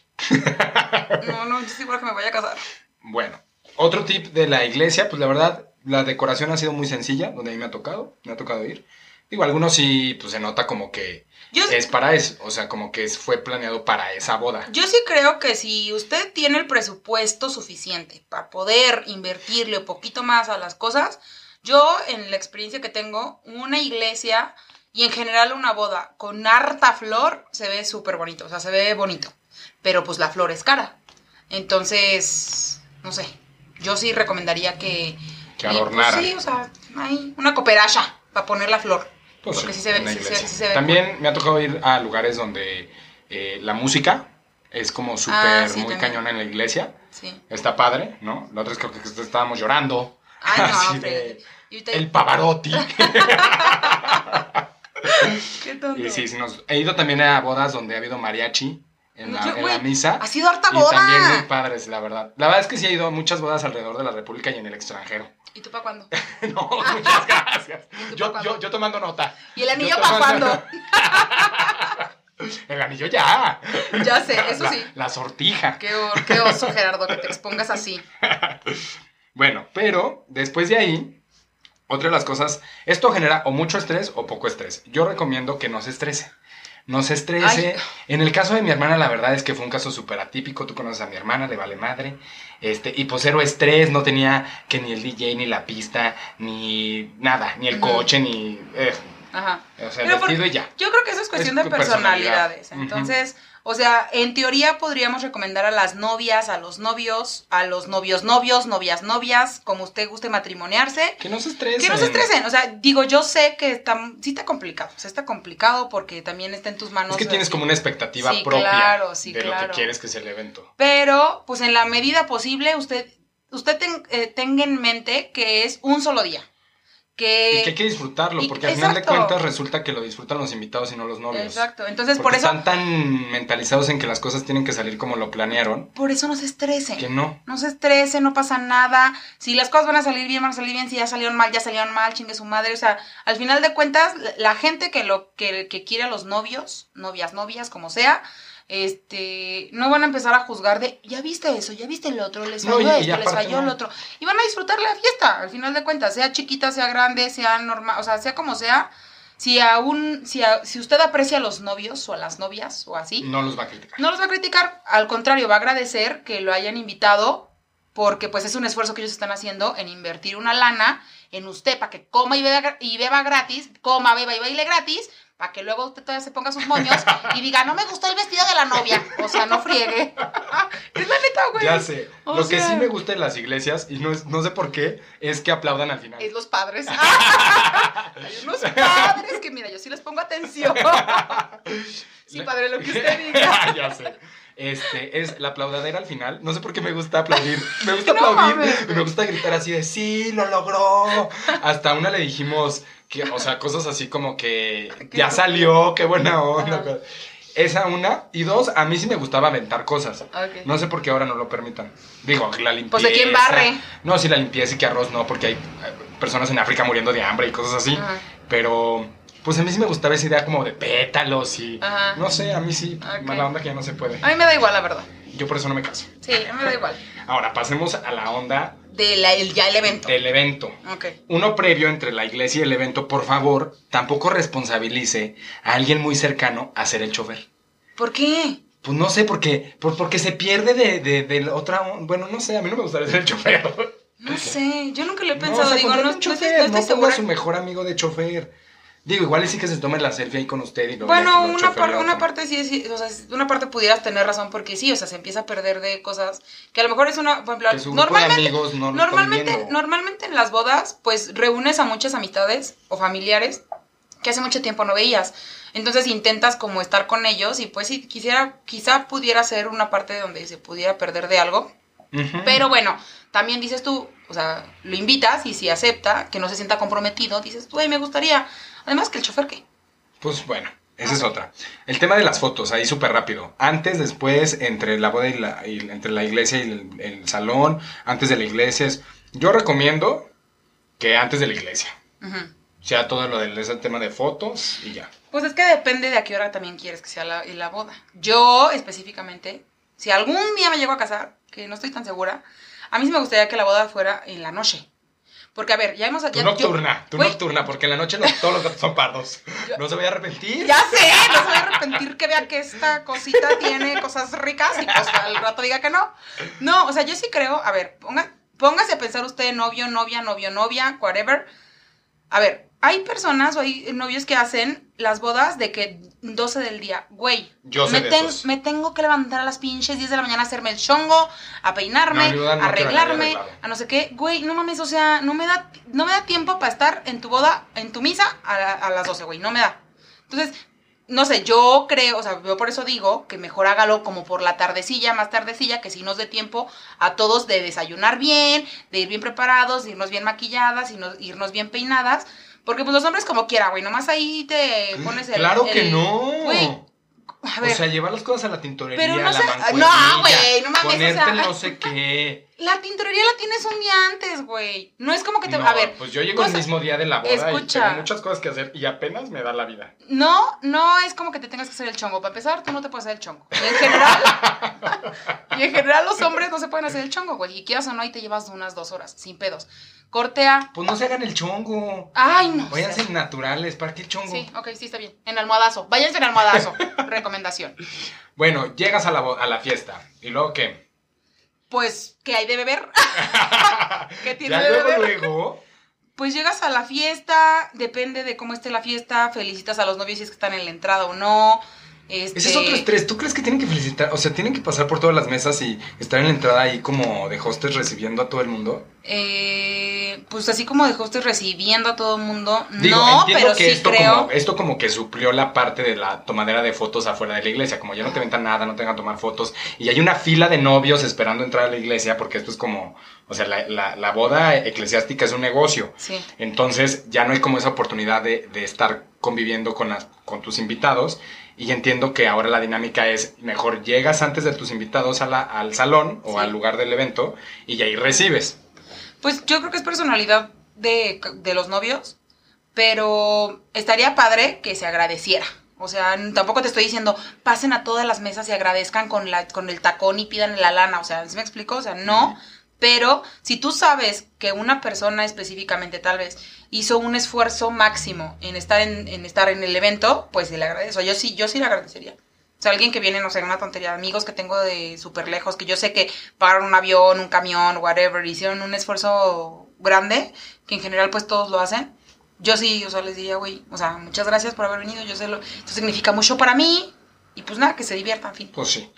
No, no, yo estoy segura que me vaya a casar. Bueno, otro tip de la iglesia, pues la verdad, la decoración ha sido muy sencilla, donde a mí me ha tocado, me ha tocado ir. Digo, algunos sí, pues se nota como que Yo, es para eso, o sea, como que fue planeado para esa boda. Yo sí creo que si usted tiene el presupuesto suficiente para poder invertirle un poquito más a las cosas, yo en la experiencia que tengo, una iglesia y en general una boda con harta flor se ve súper bonito, o sea, se ve bonito, pero pues la flor es cara. Entonces, no sé, yo sí recomendaría que... Que y, pues, adornara. sí, o sea, hay una cooperacha para poner la flor. Pues porque sí, sí se ve- sí se- iglesia. sí se ve También me ha tocado ir a lugares donde eh, la música es como súper Ah, sí, muy también. cañona en la iglesia. Sí. Está padre, ¿no? La otra creo que estábamos llorando. Ay, [laughs] no, Así Freddy. de, el Pavarotti. [laughs] Qué tonto. Y sí, sí, nos, he ido también a bodas donde ha habido mariachi en la, Yo, en güey, la misa. Ha sido harta Y boda. también muy padres, la verdad. La verdad es que sí he ido a muchas bodas alrededor de la República y en el extranjero. ¿Y tú para cuándo? [laughs] no, muchas gracias. Yo, yo, yo tomando nota. ¿Y el anillo para cuándo? [laughs] El anillo ya. Ya sé, eso la, sí. La sortija. Qué, qué oso, Gerardo, que te expongas así. [laughs] Bueno, pero después de ahí, otra de las cosas, esto genera o mucho estrés o poco estrés. Yo recomiendo que no se estrese. No se estrese. Ay. En el caso de mi hermana, la verdad es que fue un caso súper atípico. Tú conoces a mi hermana, le vale madre. Este, y pues cero estrés, no tenía que ni el DJ, ni la pista, ni nada, ni el coche, ni. eh, Ajá. o sea, Pero por- vestido y ya. Yo creo que eso es cuestión Es de personalidad. personalidades. Entonces, O sea, en teoría podríamos recomendar a las novias, a los novios, a los novios novios, novias novias, como usted guste matrimoniarse. Que no se estresen. Que no se estresen, o sea, digo, yo sé que está, sí está complicado, o sea, está complicado porque también está en tus manos. Es que tienes así. como una expectativa Sí, propia claro, sí, de lo que quieres que sea el evento. Pero, pues en la medida posible, usted, usted ten- eh, tenga en mente que es un solo día. Que, y que hay que disfrutarlo, y- porque al final de cuentas resulta que lo disfrutan los invitados y no los novios. Exacto, entonces Porque por eso, están tan mentalizados en que las cosas tienen que salir como lo planearon, por eso no se estresen. que no. No se estresen, no pasa nada. Si las cosas van a salir bien, van a salir bien. Si ya salieron mal, ya salieron mal, chingue su madre. O sea, al final de cuentas, la- la gente que lo que, que quiere a los novios, novias, novias, como sea, este, no van a empezar a juzgar de, ya viste eso, ya viste el otro, les falló esto, les falló el otro. Y van a disfrutar la fiesta, al final de cuentas, sea chiquita, sea grande, sea normal, o sea, sea como sea. Si aún, si, a- si usted aprecia a los novios o a las novias o así, No los va a criticar. no los va a criticar, al contrario, va a agradecer que lo hayan invitado porque pues es un esfuerzo que ellos están haciendo en invertir una lana en usted para que coma y beba, y beba gratis, coma, beba y baile gratis, para que luego usted todavía se ponga sus moños y diga, no me gustó el vestido de la novia. O sea, no friegue. [laughs] es la neta, güey. Ya sé. O Lo que sí me gusta en las iglesias, y no, es, no sé por qué, es que aplaudan al final. Es los padres. [laughs] Hay unos [laughs] padres que, mira, yo sí les pongo atención. Sí, padre, lo que usted diga. ya sé. Este, es la aplaudadera al final. No sé por qué me gusta aplaudir. [laughs] Me gusta No aplaudir. mames, me gusta gritar así de sí, lo logró. Hasta una le dijimos que, o sea, cosas así como que ya salió, qué buena onda. Esa una. Y dos, a mí sí me gustaba aventar cosas. No sé por qué ahora no lo permitan. Digo, la limpieza. Pues, ¿de quién barre? No, sí, la limpieza y que arroz no, porque hay eh, personas en África muriendo de hambre y cosas así. Ajá. Pero, pues a mí sí me gustaba esa idea como de pétalos y. Ajá. No sé, a mí sí. Mala onda que ya no se puede. A mí me da igual, la verdad. Yo por eso no me caso. Sí, a mí me da igual. [laughs] Ahora, pasemos a la onda De la, el, ya el evento. del evento. Ok. Uno previo entre la iglesia y el evento, por favor, tampoco responsabilice a alguien muy cercano a ser el chofer. ¿Por qué? Pues no sé, porque, por, porque se pierde de, de, de otra. Bueno, no sé, a mí no me gustaría ser el chofer. No sé, yo nunca lo he No, pensado. o sea, Digo, no, no estoy, chofer, no estoy no segura. su mejor amigo de chofer. Digo, igual sí que se tome la selfie ahí con usted y ya Bueno, lo una, par- una parte sí, sí, o sea, una parte pudieras tener razón porque sí, o sea, se empieza a perder de cosas que a lo mejor es una, por ejemplo, normalmente, amigos no lo normalmente, normalmente en las bodas, pues reúnes a muchas amistades o familiares que hace mucho tiempo no veías. Entonces intentas como estar con ellos y pues sí, quisiera, quizá pudiera ser una parte donde se pudiera perder de algo. Ujú. Pero bueno, también dices tú, o sea, lo invitas y si acepta, que no se sienta comprometido, dices tú, ay, me gustaría. Además que el chofer, ¿qué? Pues bueno, esa es otra. El tema de las fotos, ahí súper rápido. Antes, después, entre la boda y la, y- entre la iglesia y el, el salón, antes de la iglesia. es- Yo recomiendo que antes de la iglesia. Ujú. sea todo lo del ese tema de fotos y ya. Pues es que depende de a qué hora también quieres que sea la, la boda. Yo específicamente, si algún día me llego a casar, que no estoy tan segura, a mí sí me gustaría que la boda fuera en la noche. Porque, a ver, ya hemos... Tú ya- nocturna, yo- tú nocturna, porque en la noche todos los gatos son pardos. No se vaya a arrepentir. Ya sé, no se va a arrepentir que vea que esta cosita tiene cosas ricas y pues al rato diga que no. No, o sea, yo sí creo, a ver, ponga, póngase a pensar usted novio, novia, novio, novia, whatever. A ver, hay personas o hay novios que hacen las bodas de que 12 del día, güey. Yo me, ten- me tengo que levantar a las pinches 10 de la mañana a hacerme el chongo, a peinarme, No, a arreglarme, a no sé qué. Güey, no mames, o sea, no me da, no me da tiempo para estar en tu boda, en tu misa a, la- a las 12, güey, no me da. Entonces, no sé, yo creo, o sea, yo por eso digo que mejor hágalo como por la tardecilla, más tardecilla, que si nos dé tiempo a todos de desayunar bien, de ir bien preparados, de irnos bien maquilladas, y no- irnos bien peinadas. Porque pues los hombres como quiera, güey, nomás ahí te pones el... Claro que el- no. Güey, a ver, O sea, llevar las cosas a la tintorería, Pero no a la sé- no, güey, no mames, o ponerte sea- no sé qué. la tintorería la tienes un día antes, güey. No es como que te... No, a ver, pues yo llego el mismo día de la boda Escucha. y tengo muchas cosas que hacer y apenas me da la vida. No, no es como que te tengas que hacer el chongo. Para empezar, tú no te puedes hacer el chongo. Y en general, [laughs] y en general los hombres no se pueden hacer el chongo, güey. Y quieras o no, ahí te llevas unas dos horas, sin pedos. Cortea. Pues no se hagan el chongo. Ay, no. Váyanse naturales, ¿para qué el chongo? Sí, ok, sí está bien. En almohadazo. Váyanse en almohadazo. [laughs] Recomendación. Bueno, llegas a la, a la fiesta. ¿Y luego qué? Pues, ¿qué hay de beber? [laughs] [laughs] ¿Qué tiene Ya de luego, beber? luego. Pues llegas a la fiesta, depende de cómo esté la fiesta, felicitas a los novios si es que están en la entrada o no. Este, Ese es otro estrés. ¿Tú crees que tienen que felicitar? O sea, tienen que pasar por todas las mesas y estar en la entrada ahí como de hostes recibiendo a todo el mundo. eh, pues así como de hostes recibiendo a todo el mundo. Digo, no, pero que sí esto, creo. como, esto como que suplió la parte de la tomadera de fotos afuera de la iglesia. Como ya no te ventan nada, no te van a tomar fotos. Y hay una fila de novios esperando entrar a la iglesia porque esto es como... O sea, la, la- la boda eclesiástica es un negocio. Sí. Entonces ya no hay como esa oportunidad de, de estar conviviendo con, las, con tus invitados. Y entiendo que ahora la dinámica es mejor llegas antes de tus invitados a la- al salón o Sí. al lugar del evento y ahí recibes. Pues yo creo que es personalidad de, de los novios, pero estaría padre que se agradeciera. O sea, tampoco te estoy diciendo, pasen a todas las mesas y agradezcan con, la, con el tacón y pidan la lana. O sea, ¿sí me explico? O sea, no. Pero si tú sabes que una persona específicamente tal vez hizo un esfuerzo máximo en estar en, estar en el evento, pues se le agradezco. Yo sí, yo sí le agradecería. O sea, alguien que viene, no sé, una tontería, amigos que tengo de súper lejos, que yo sé que pagaron un avión, un camión, whatever, hicieron un esfuerzo grande, que en general pues todos lo hacen. Yo sí, o sea, les diría, güey, o sea, muchas gracias por haber venido, yo sé lo, esto significa mucho para mí, y pues nada, que se diviertan, en fin. Pues sí.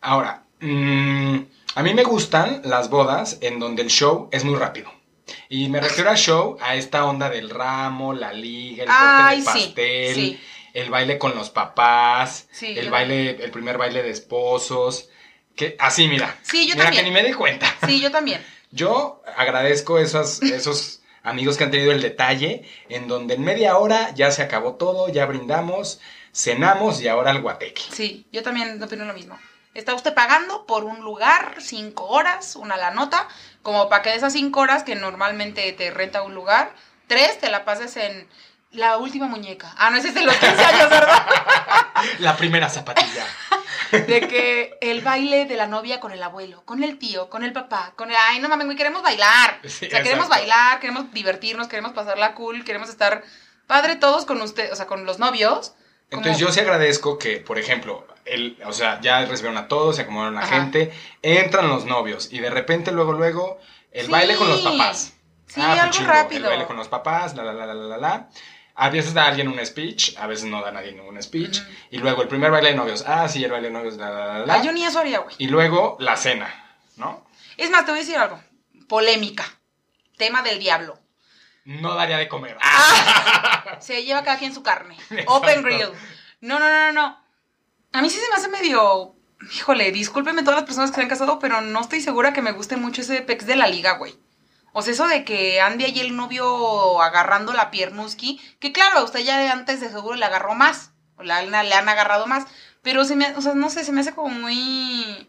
Ahora, mm, a mí me gustan las bodas en donde el show es muy rápido. Y me refiero a show, a esta onda del ramo, la liga, el corte de sí, pastel, sí. el baile con los papás, Sí, el baile, el primer baile de esposos. Que, así, mira. Sí, yo mira también. que ni me di cuenta. Sí, yo también. Yo agradezco esos, esos amigos que han tenido el detalle en donde en media hora ya se acabó todo, ya brindamos, cenamos y ahora el guateque. Sí, yo también opino lo mismo. Está usted pagando por un lugar cinco horas, una la nota, como para que de esas cinco horas que normalmente te renta un lugar, tres te la pases en la última muñeca. Ah, no, ese es de los 15 años, ¿verdad? [laughs] La primera zapatilla. De que el baile de la novia con el abuelo, con el tío, con el papá, con el... Ay, no mames, güey, queremos bailar. Sí, o sea, queremos bailar, queremos divertirnos, queremos pasarla cool, queremos estar padre todos con usted, o sea, con los novios. Entonces yo sí agradezco que, por ejemplo, el, o sea, ya recibieron a todos, se acomodaron la Ajá. gente, entran los novios y de repente luego, luego, el Sí. baile con los papás. Sí, Ah, algo chingo, rápido. El baile con los papás, la, la, la, la, la, la. A veces da alguien un speech, a veces no da nadie ningún speech. Y luego el primer baile de novios. Ah, sí, el baile de novios, la, la, la, la. Ay, yo ni eso haría, güey. Y luego la cena, ¿no? Es más, te voy a decir algo. Polémica. Tema del diablo. No daría de comer. Ah. [laughs] Se lleva cada quien su carne. Open grill. No, no, no, no, no. A mí sí se me hace medio. Híjole, discúlpenme todas las personas que se han casado, pero no estoy segura que me guste mucho ese pex de la liga, güey. O sea, eso de que ande ahí el novio agarrando la piernuski, que claro, a usted ya antes de seguro le agarró más, o la- le han agarrado más, pero se me, o sea, no sé, se me hace como muy...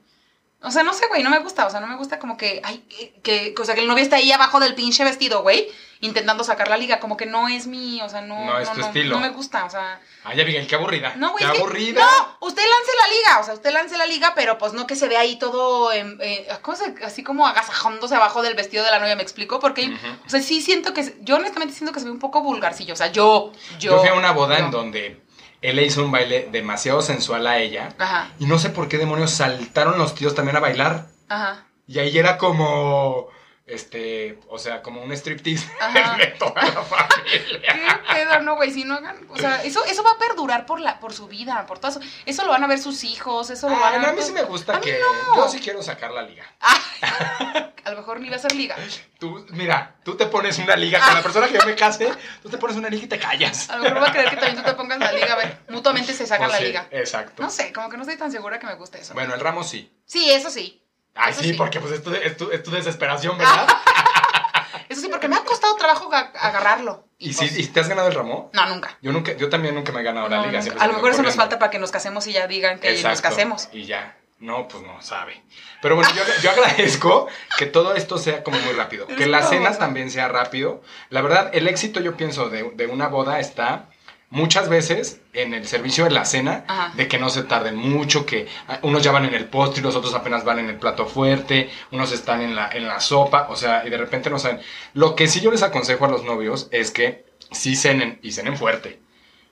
O sea, no sé, güey, no me gusta, o sea, no me gusta como que, ay, que, que- o sea, que el novio está ahí abajo del pinche vestido, güey, intentando sacar la liga, como que no es mi, o sea, no... No es tu estilo. No me gusta, o sea... Ay, Abigail, qué aburrida. No, güey. Qué es que- aburrida. No, usted lance la liga, o sea, usted lance la liga, pero pues no que se vea ahí todo, eh, ¿cómo se- así como agasajándose abajo del vestido de la novia, ¿me explico? Porque, Ujú. o sea, sí siento que, yo honestamente siento que se ve un poco vulgarcillo, o sea, yo, yo. Yo fui a una boda yo. en donde él le hizo un baile demasiado sensual a ella. Ajá, Y no sé por qué demonios saltaron los tíos también a bailar. ajá. Y ahí era como, este, o sea, como un striptease [laughs] de toda la familia. [laughs] ¿Qué pedo, no, güey? Si no hagan, o sea, eso, eso va a perdurar por la, por su vida, por todo eso. Eso lo van a ver sus hijos, eso lo van Ah, a no, a ver. mí sí me gusta A que no. yo sí quiero sacar la liga. A lo mejor ni va a ser liga. [laughs] Tú, mira, tú te pones una liga con la persona que yo me case, tú te pones una liga y te callas. A lo mejor va a querer que también tú te pongas la liga, a ver, mutuamente se sacan O la sí, liga. Exacto. No sé, como que no estoy tan segura que me guste eso. Bueno, el ramo sí. Sí, eso sí. Ay, sí, sí. porque pues es tu, es tu- es tu desesperación, ¿verdad? [laughs] Eso sí, porque me ha costado trabajo ga- agarrarlo. ¿Y, pues, si, ¿Y te has ganado el ramo? No, nunca. Yo nunca, yo también nunca me he ganado la No, liga. nunca. siempre A lo mejor eso nos falta para que nos casemos y ya digan que nos casemos. Y ya. No, pues no, sabe. Pero bueno, yo, yo agradezco que todo esto sea como muy rápido. Que cenas ¿no? también sea rápido. La verdad, el éxito, yo pienso, de, de una boda está muchas veces en el servicio de la cena, Ajá. de que no se tarden mucho, que unos ya van en el postre, los otros apenas van en el plato fuerte, unos están en la, en la sopa, o sea, y de repente no saben. Lo que sí yo les aconsejo a los novios es que sí cenen y cenen fuerte.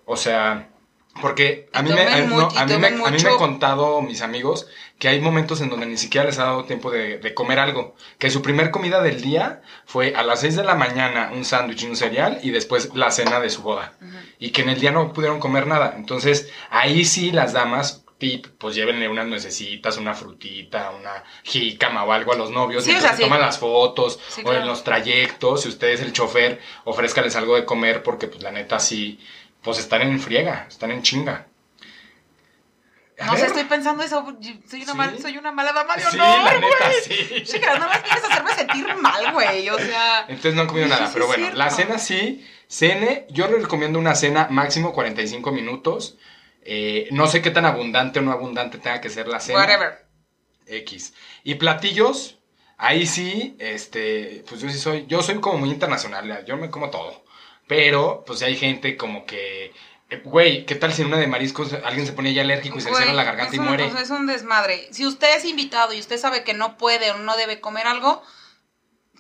O sea, Porque a mí, me, a, no, a mí me- a mí me han contado mis amigos que hay momentos en donde ni siquiera les ha dado tiempo de, de comer algo. Que su primer comida del día fue a las 6 de la mañana un sándwich y un cereal y después la cena de su boda. Y que en el día no pudieron comer nada. Entonces, ahí sí las damas, tip, pues llévenle unas nuecesitas, una frutita, una jícama o algo a los novios. Sí, y o sea, entonces sí. toman las fotos Sí, o claro. en los trayectos. Si usted es el chofer, ofrézcales algo de comer porque pues la neta sí, pues están en friega, están en chinga. A No sé, estoy pensando eso. Soy una, ¿Sí? mal- soy una mala dama de Sí, honor, güey. sí. Chicas, nada más quieres hacerme sentir mal, güey. O sea. Entonces no han comido Sí, nada, sí pero bueno, cierto. la cena sí, cene, yo les recomiendo una cena máximo 45 minutos. Eh, no sé qué tan abundante o no abundante tenga que ser la cena. Whatever. X. Y platillos, ahí sí, este, pues yo sí soy, yo soy como muy internacional, yo me como todo. Pero, pues hay gente como que, eh, güey, ¿qué tal si en una de mariscos alguien se pone ya alérgico y se le cierra la garganta y muere? sea, es un desmadre. Si usted es invitado y usted sabe que no puede o no debe comer algo,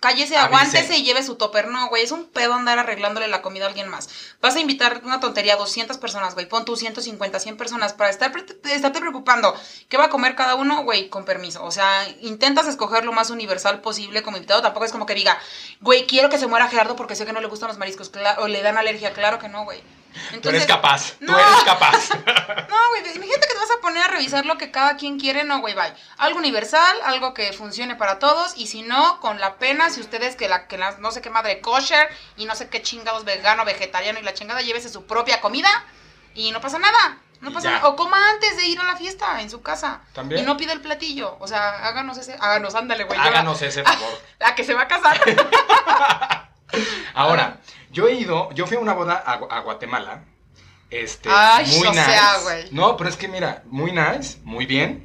cállese, Avise. aguántese y lleve su topper. No, güey, es un pedo andar arreglándole la comida a alguien más. Vas a invitar una tontería a 200 personas, güey. Pon tú 150, 100 personas para estar, pre- estarte preocupando. ¿Qué va a comer cada uno? Güey, con permiso. O sea, intentas escoger lo más universal posible como invitado. Tampoco es como que diga, güey, quiero que se muera Gerardo porque sé que no le gustan los mariscos. O le dan alergia. Claro que no, güey. Tú eres capaz, tú no. eres capaz. [laughs] No, güey, imagínate que te vas a poner a revisar lo que cada quien quiere, no, güey, bye. Algo universal, algo que funcione para todos, y si no, con la pena, si ustedes que la, que la no sé qué madre kosher, y no sé qué chingados vegano, vegetariano y la chingada, llévese su propia comida, y no pasa nada. No pasa nada. O coma antes de ir a la fiesta en su casa. También. Y no pide el platillo. O sea, háganos ese. Háganos, ándale, güey. Háganos ese favor. [laughs] La que se va a casar. [laughs] [laughs] Ahora, yo he ido, yo fui a una boda a, a Guatemala. Este, Ay, muy nice. sea, güey. No, pero es que mira, muy nice, muy bien.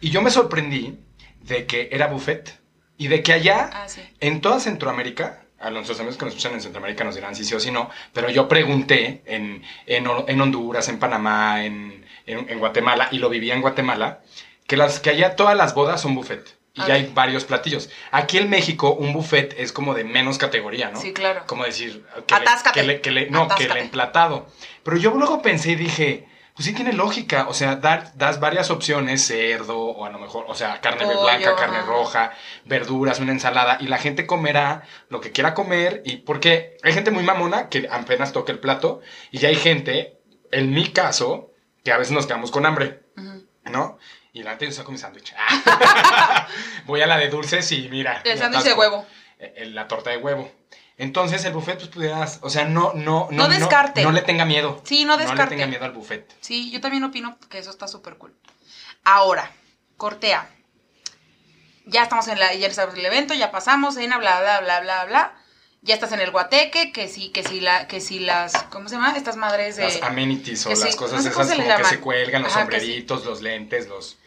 Y yo me sorprendí de que era buffet y de que allá, Ah, sí. en toda Centroamérica, a nuestros amigos que nos escuchan en Centroamérica nos dirán si sí o si no, pero yo pregunté en, en, Ho- en Honduras, en Panamá, en, en- en Guatemala, y lo vivía en Guatemala, que, las, que allá todas las bodas son buffet. Y ya hay varios platillos. Aquí en México, un buffet es como de menos categoría, ¿no? Sí, claro. Como decir, que le- Atáscate. que le- que le- no, que el emplatado. Pero yo luego pensé y dije, pues sí tiene lógica. O sea, dar, das varias opciones, cerdo, o a lo mejor, o sea, carne Pollo, blanca, carne roja, verduras, una ensalada, y la gente comerá lo que quiera comer. Y porque hay gente muy mamona que apenas toca el plato, y ya hay gente, en mi caso, que a veces nos quedamos con hambre. ¿no? Y la yo saco mi sándwich. [laughs] Voy a la de dulces y mira. El sándwich de huevo. Eh, eh, La torta de huevo. Entonces el buffet, pues pudieras, o sea, no, no, No descarte. No, le tenga miedo. Sí, no No le descarte. tenga miedo al buffet. Sí, yo también opino que eso está súper cool. Ahora, cortea. Ya estamos en la, ya estamos en el evento, ya pasamos, cena, bla, bla, bla, bla, bla. Ya estás en el guateque, que sí, que sí, la, que sí las, ¿cómo se llama? Estas madres de... Las amenities o sí, las cosas no sé esas se como que se cuelgan, los Ajá, que sí. sombreritos, los lentes, los...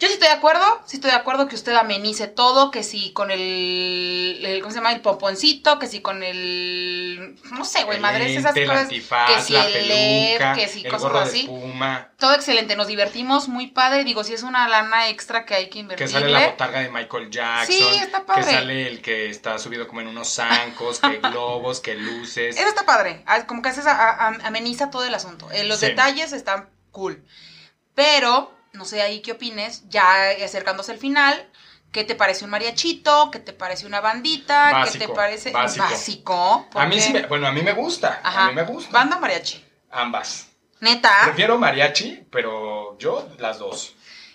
Yo sí estoy de acuerdo, sí estoy de acuerdo que usted amenice todo, que sí con el, el- ¿cómo se llama? El pomponcito, que sí con el, no sé, güey, madres, esas cosas, antifaz, que la el peluca, LED, que el cosas gorro de así. espuma, Todo excelente, nos divertimos, muy padre, digo, si es una lana extra que hay que que invertirle. sale la botarga de Michael Jackson, Sí, está padre. que sale el que está subido como en unos zancos, que [laughs] globos, que luces. Eso está padre. ah, Como que haces ameniza todo el asunto. Eh, los Sí. detalles están cool. Pero, no sé ahí qué opines, ya acercándose al final, ¿qué te parece un mariachito? ¿Qué te parece una bandita? ¿Qué te parece básico. básico? A mí sí, me, bueno, a mí me gusta, Ajá. a mí me gusta. Banda o mariachi. Ambas. Neta. Prefiero mariachi, pero yo las dos.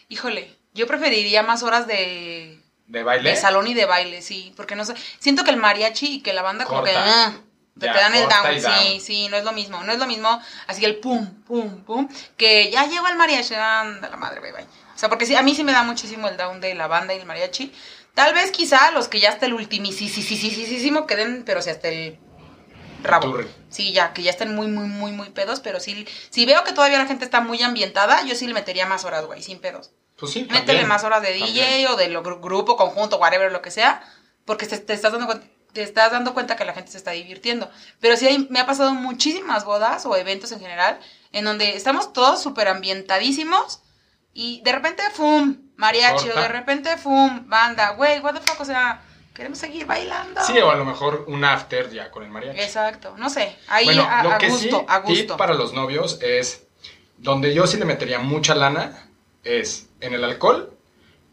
Híjole, yo preferiría más horas de, ¿De baile? de salón y de baile, sí. Porque no sé, siento que el mariachi y que la banda como que... Te, Ya, te dan el down, sí, sí, no es lo mismo, no es lo mismo, así el pum, pum, pum, que ya llegó el mariachi, anda la madre, bye, bye. O sea, porque sí, a mí sí me da muchísimo el down de la banda y el mariachi. Tal vez quizá los que ya hasta el ultimisísimo queden, pero si hasta el rabo. Sí, ya, que ya estén muy, muy, muy, muy pedos, pero sí, si veo que todavía la gente está muy ambientada, yo sí le metería más horas, güey, sin pedos. Pues sí, Métele también, más horas de DJ también. o de lo gru- grupo, conjunto, whatever, lo que sea, porque te, te estás dando cuen- te estás dando cuenta que la gente se está divirtiendo. Pero sí hay- me ha pasado muchísimas bodas o eventos en general en donde estamos todos súper ambientadísimos y de repente, ¡fum! Mariachi, o de repente, ¡fum! Banda, güey, what the fuck, o sea, queremos seguir bailando. Sí, o a lo mejor un after ya con el mariachi. Exacto, no sé, ahí bueno, a, lo a que gusto, sí, a tip gusto. para los novios es donde yo sí le metería mucha lana es en el alcohol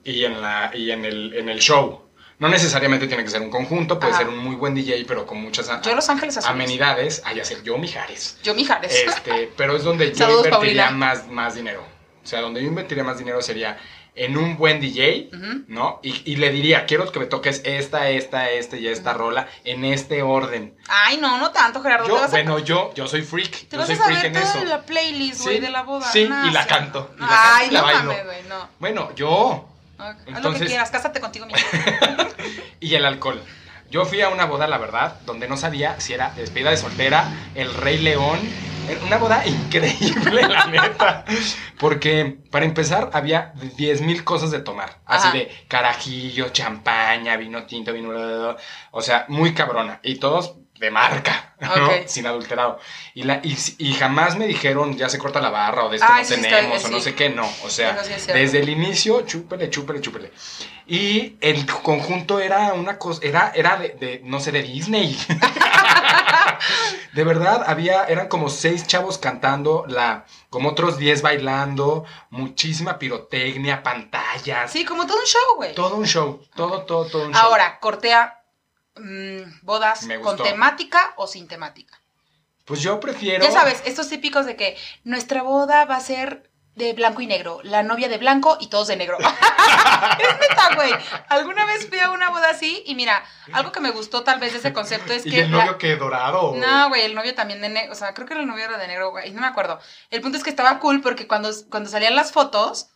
y en, la, y en, el, en el show. No necesariamente tiene que ser un conjunto, puede Ajá. ser un muy buen DJ, pero con muchas a- Yo Los Ángeles Azules. amenidades. Ya sé, yo Mijares. Yo Mijares. Este, [laughs] pero es donde yo Saludos, invertiría Paulina. más, más dinero. O sea, donde yo invertiría más dinero sería en un buen DJ. ¿no? Y, y le diría, quiero que me toques esta, esta, esta y esta rola en este orden. Ay, no, no tanto, Gerardo. Yo, a, bueno, yo, yo soy freak. te yo vas soy a freak saber en toda eso. la playlist, güey, Sí, de la boda. sí, No, y la canto, y la canto Ay, la no bailo. mames, güey, no. Bueno, yo. No, Haz lo que Entonces- quieras, cásate contigo mismo. [laughs] Y el alcohol. Yo fui a una boda, la verdad, donde no sabía si era despedida de soltera, el Rey León. Era una boda increíble, [laughs] la neta. Porque, para empezar, había 10 mil cosas de tomar. Así Ajá. de carajillo, champaña, vino tinto, vino... O sea, muy cabrona. Y todos de marca, ¿no? Ok. Sin adulterado. Y, la, y, y jamás me dijeron, ya se corta la barra, o de esto Ay, no sí, tenemos, o sí. no sé qué, no. O sea, sí desde el inicio, chúpele, chúpele, chúpele. Y el conjunto era una cosa, era, era de, de, no sé, de Disney. [laughs] de verdad, había, eran como seis chavos cantando, la, como otros diez bailando, muchísima pirotecnia, pantallas. Sí, como todo un show, güey. Todo un show, todo, todo, todo un show. Ahora, cortea mm, bodas Me con gustó. temática o sin temática. Pues yo prefiero. Ya sabes, estos típicos de que nuestra boda va a ser de blanco y negro, la novia de blanco y todos de negro. [laughs] es neta, güey. Alguna vez fui a una boda así y mira, algo que me gustó tal vez de ese concepto es ¿Y que... el la- novio que dorado? No, güey, el novio también de negro, o sea, creo que el novio era de negro, güey, no me acuerdo. El punto es que estaba cool porque cuando, cuando salían las fotos,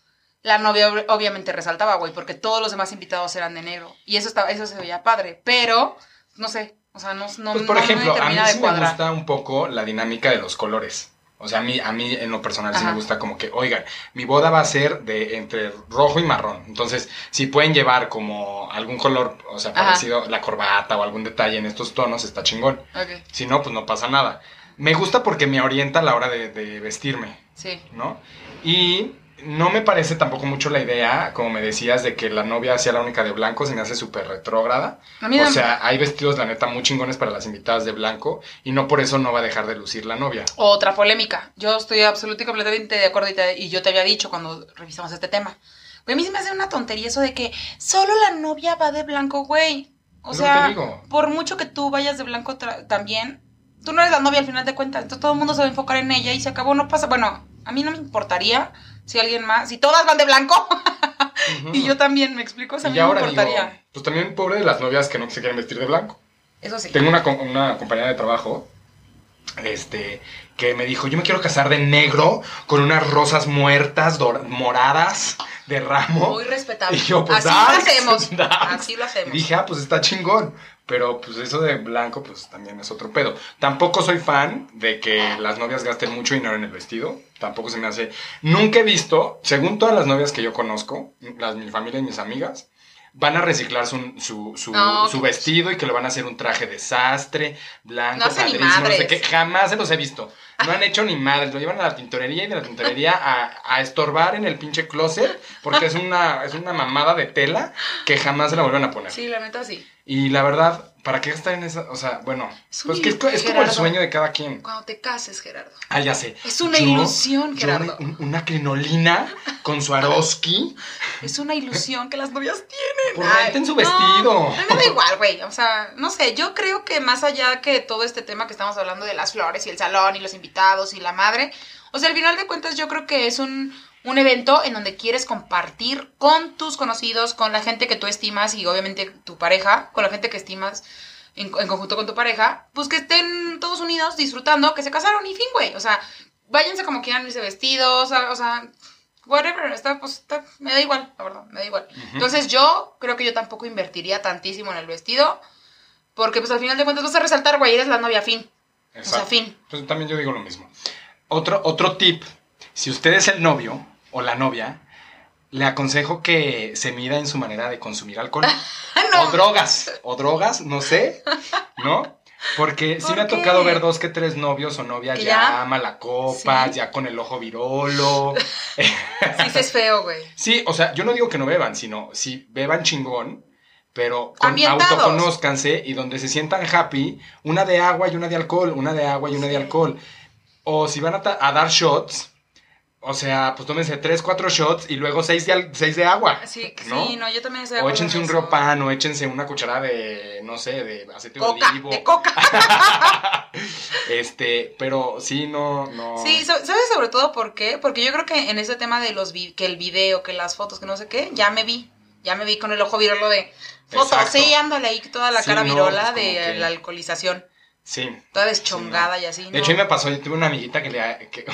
la novia ob- obviamente resaltaba, güey, porque todos los demás invitados eran de negro. Y eso estaba, eso se veía padre, pero, no sé, o sea, no, no, Pues por no ejemplo, a mí sí me gusta un poco la dinámica de los colores. O sea, a mí, a mí en lo personal sí Ajá. me gusta como que, oigan, mi boda va a ser de entre rojo y marrón. Entonces, si pueden llevar como algún color, o sea, Ajá. parecido la corbata o algún detalle en estos tonos, está chingón. Ok, Si no, pues no pasa nada. Me gusta porque me orienta a la hora de, de vestirme, sí. ¿no? Y no me parece tampoco mucho la idea, como me decías, de que la novia sea la única de blanco, se me hace súper retrógrada. O no- sea, hay vestidos, la neta, muy chingones para las invitadas de blanco y no por eso no va a dejar de lucir la novia. Otra polémica. Yo estoy absolutamente y completamente de acuerdo y, te- y yo te había dicho cuando revisamos este tema. Güey, a mí se me hace una tontería eso de que solo la novia va de blanco, güey. O Es sea, por mucho que tú vayas de blanco también, tú no eres la novia al final de cuentas. Entonces todo el mundo se va a enfocar en ella y se acabó, no pasa. Bueno, a mí no me importaría si alguien más, si todas van de blanco [laughs] y yo también, me explico, o sea, a y mí no me digo, importaría. pues también pobre de las novias que no se quieren vestir de blanco. Eso sí. Tengo una, una compañera de trabajo este, que me dijo, yo me quiero casar de negro con unas rosas muertas, dor- moradas, de ramo. Muy respetable. Y yo, pues, Así lo darks, hacemos. [laughs] Así lo hacemos. Dije, ah, pues está chingón. Pero pues eso de blanco, pues también es otro pedo. Tampoco soy fan de que las novias gasten mucho dinero en el vestido. Tampoco se me hace. Nunca he visto, según todas las novias que yo conozco, las, mi familia y mis amigas, van a reciclar su, su, su, No, su que- vestido y que le van a hacer un traje desastre, blanco, No padrísimo, no sé qué. Jamás se los he visto. No han hecho ni madres. Lo llevan a la tintorería y de la tintorería a, a estorbar en el pinche closet porque es una, es una mamada de tela que jamás se la vuelven a poner. Sí, la neta sí. Y la verdad, ¿para qué gastar en esa? O sea, bueno, pues que es, co- es como el Gerardo. sueño de cada quien. Cuando te cases, Gerardo. Ah, ya sé. Es una ilusión, yo Gerardo. un- una crinolina con Swarovski. [laughs] Es una ilusión que las novias tienen. Ay, renten su no, vestido. a mí me da igual, güey. O sea, no sé, yo creo que más allá que todo este tema que estamos hablando de las flores y el salón y los invitados y la madre, o sea, al final de cuentas yo creo que es un, un evento en donde quieres compartir con tus conocidos, con la gente que tú estimas y obviamente tu pareja, con la gente que estimas en, en conjunto con tu pareja, pues que estén todos unidos disfrutando, que se casaron y fin, güey. O sea, váyanse como quieran irse vestidos, o sea, whatever, está, pues, está- me da igual, la verdad, me da igual. Entonces yo creo que yo tampoco invertiría tantísimo en el vestido, porque pues al final de cuentas vas a resaltar, güey, eres la novia fin. O sea, fin. Pues también yo digo lo mismo. Otro, otro tip, si usted es el novio o la novia, le aconsejo que se mida en su manera de consumir alcohol. [laughs] no. O drogas, o drogas, no sé, ¿no? Porque sí ¿Por me ha tocado ver dos que tres novios o novias ¿Que ya, ya? ama la copa, Sí. ya con el ojo virolo. [laughs] Sí, es feo, güey. Sí, o sea, yo no digo que no beban, sino si beban chingón, pero con, autoconózcanse y donde se sientan happy, una de agua y una de alcohol, una de agua y una de alcohol. O si van a dar shots, O sea, pues tómense tres, cuatro shots y luego seis de, al- seis de agua. Sí, ¿no? sí, no, yo también estoy de O échense en un ropan o échense una cucharada de, no sé, de aceite de Coca, olivo. de coca. [laughs] este, pero sí, no, no. Sí, sa- ¿sabes sobre todo por qué? Porque yo creo que en ese tema de los vi- que el video, que las fotos, que no sé qué, ya me vi. Ya me vi con el ojo virolo de fotos. Sí, ándale ahí toda la Sí, cara no, virola pues, de que- la alcoholización. Sí. Toda deschongada y así. De hecho, a mí me pasó, yo tuve una amiguita que le... Que,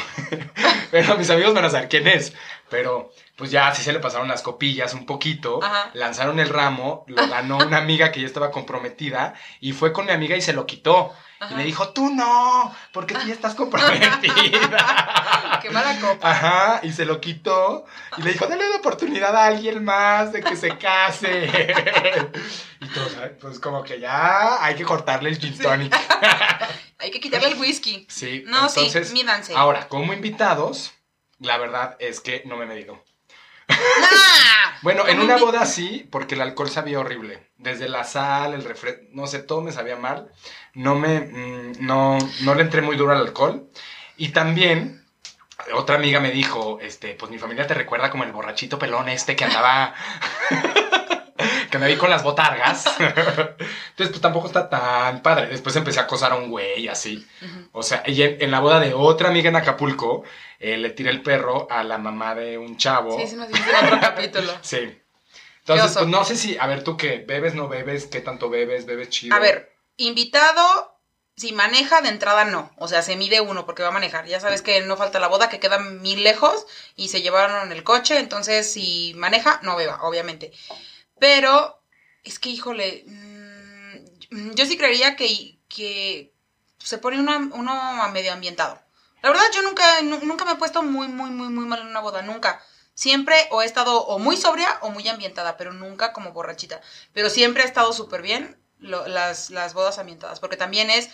[laughs] pero mis amigos van a saber quién es. Pero, pues ya, sí se le pasaron las copillas un poquito. Ajá. Lanzaron el ramo, lo ganó una amiga que ya estaba comprometida. Y fue con mi amiga y se lo quitó. Ajá. Y le dijo, tú no, porque tú ya estás comprometida. [laughs] Qué mala copa. Ajá, y se lo quitó. Y le dijo, dale la oportunidad a alguien más de que se case. [laughs] y todos, "Ay, pues como que ya hay que cortarle el gin tonic. [laughs] Hay que quitarle el whisky. Sí, No, entonces, sí, mídanse. Ahora, como invitados, la verdad es que no me he medido. ¡Nah! Bueno, en ¿Cómo una boda sí, porque el alcohol sabía horrible. Desde la sal, el refresco, no sé, todo me sabía mal. No me, mm, no, no le entré muy duro al alcohol. Y también, otra amiga me dijo, este, pues mi familia te recuerda como el borrachito pelón este que andaba, [laughs] que me vi con las botargas. [laughs] Entonces, pues tampoco está tan padre. Después empecé a acosar a un güey así. O sea, y en, en la boda de otra amiga en Acapulco, eh, le tiré el perro a la mamá de un chavo. Sí, sí, nos en otro capítulo. [laughs] Sí. Entonces, pues no sé si, a ver, tú qué, bebes, no bebes, qué tanto bebes, bebes chido. A ver, invitado, si maneja de entrada no. O sea, se mide uno porque va a manejar. Ya sabes que no falta la boda, que queda mil lejos y se llevaron el coche. Entonces, si maneja, no beba, obviamente. Pero, es que, híjole, mm, yo sí creería que, que se pone uno, uno a medio ambientado. La verdad, yo nunca, nu- nunca me he puesto muy, muy, muy, muy mal en una boda, nunca. Siempre o he estado o muy sobria o muy ambientada, pero nunca como borrachita. Pero siempre he estado súper bien lo- las, las bodas ambientadas, porque también es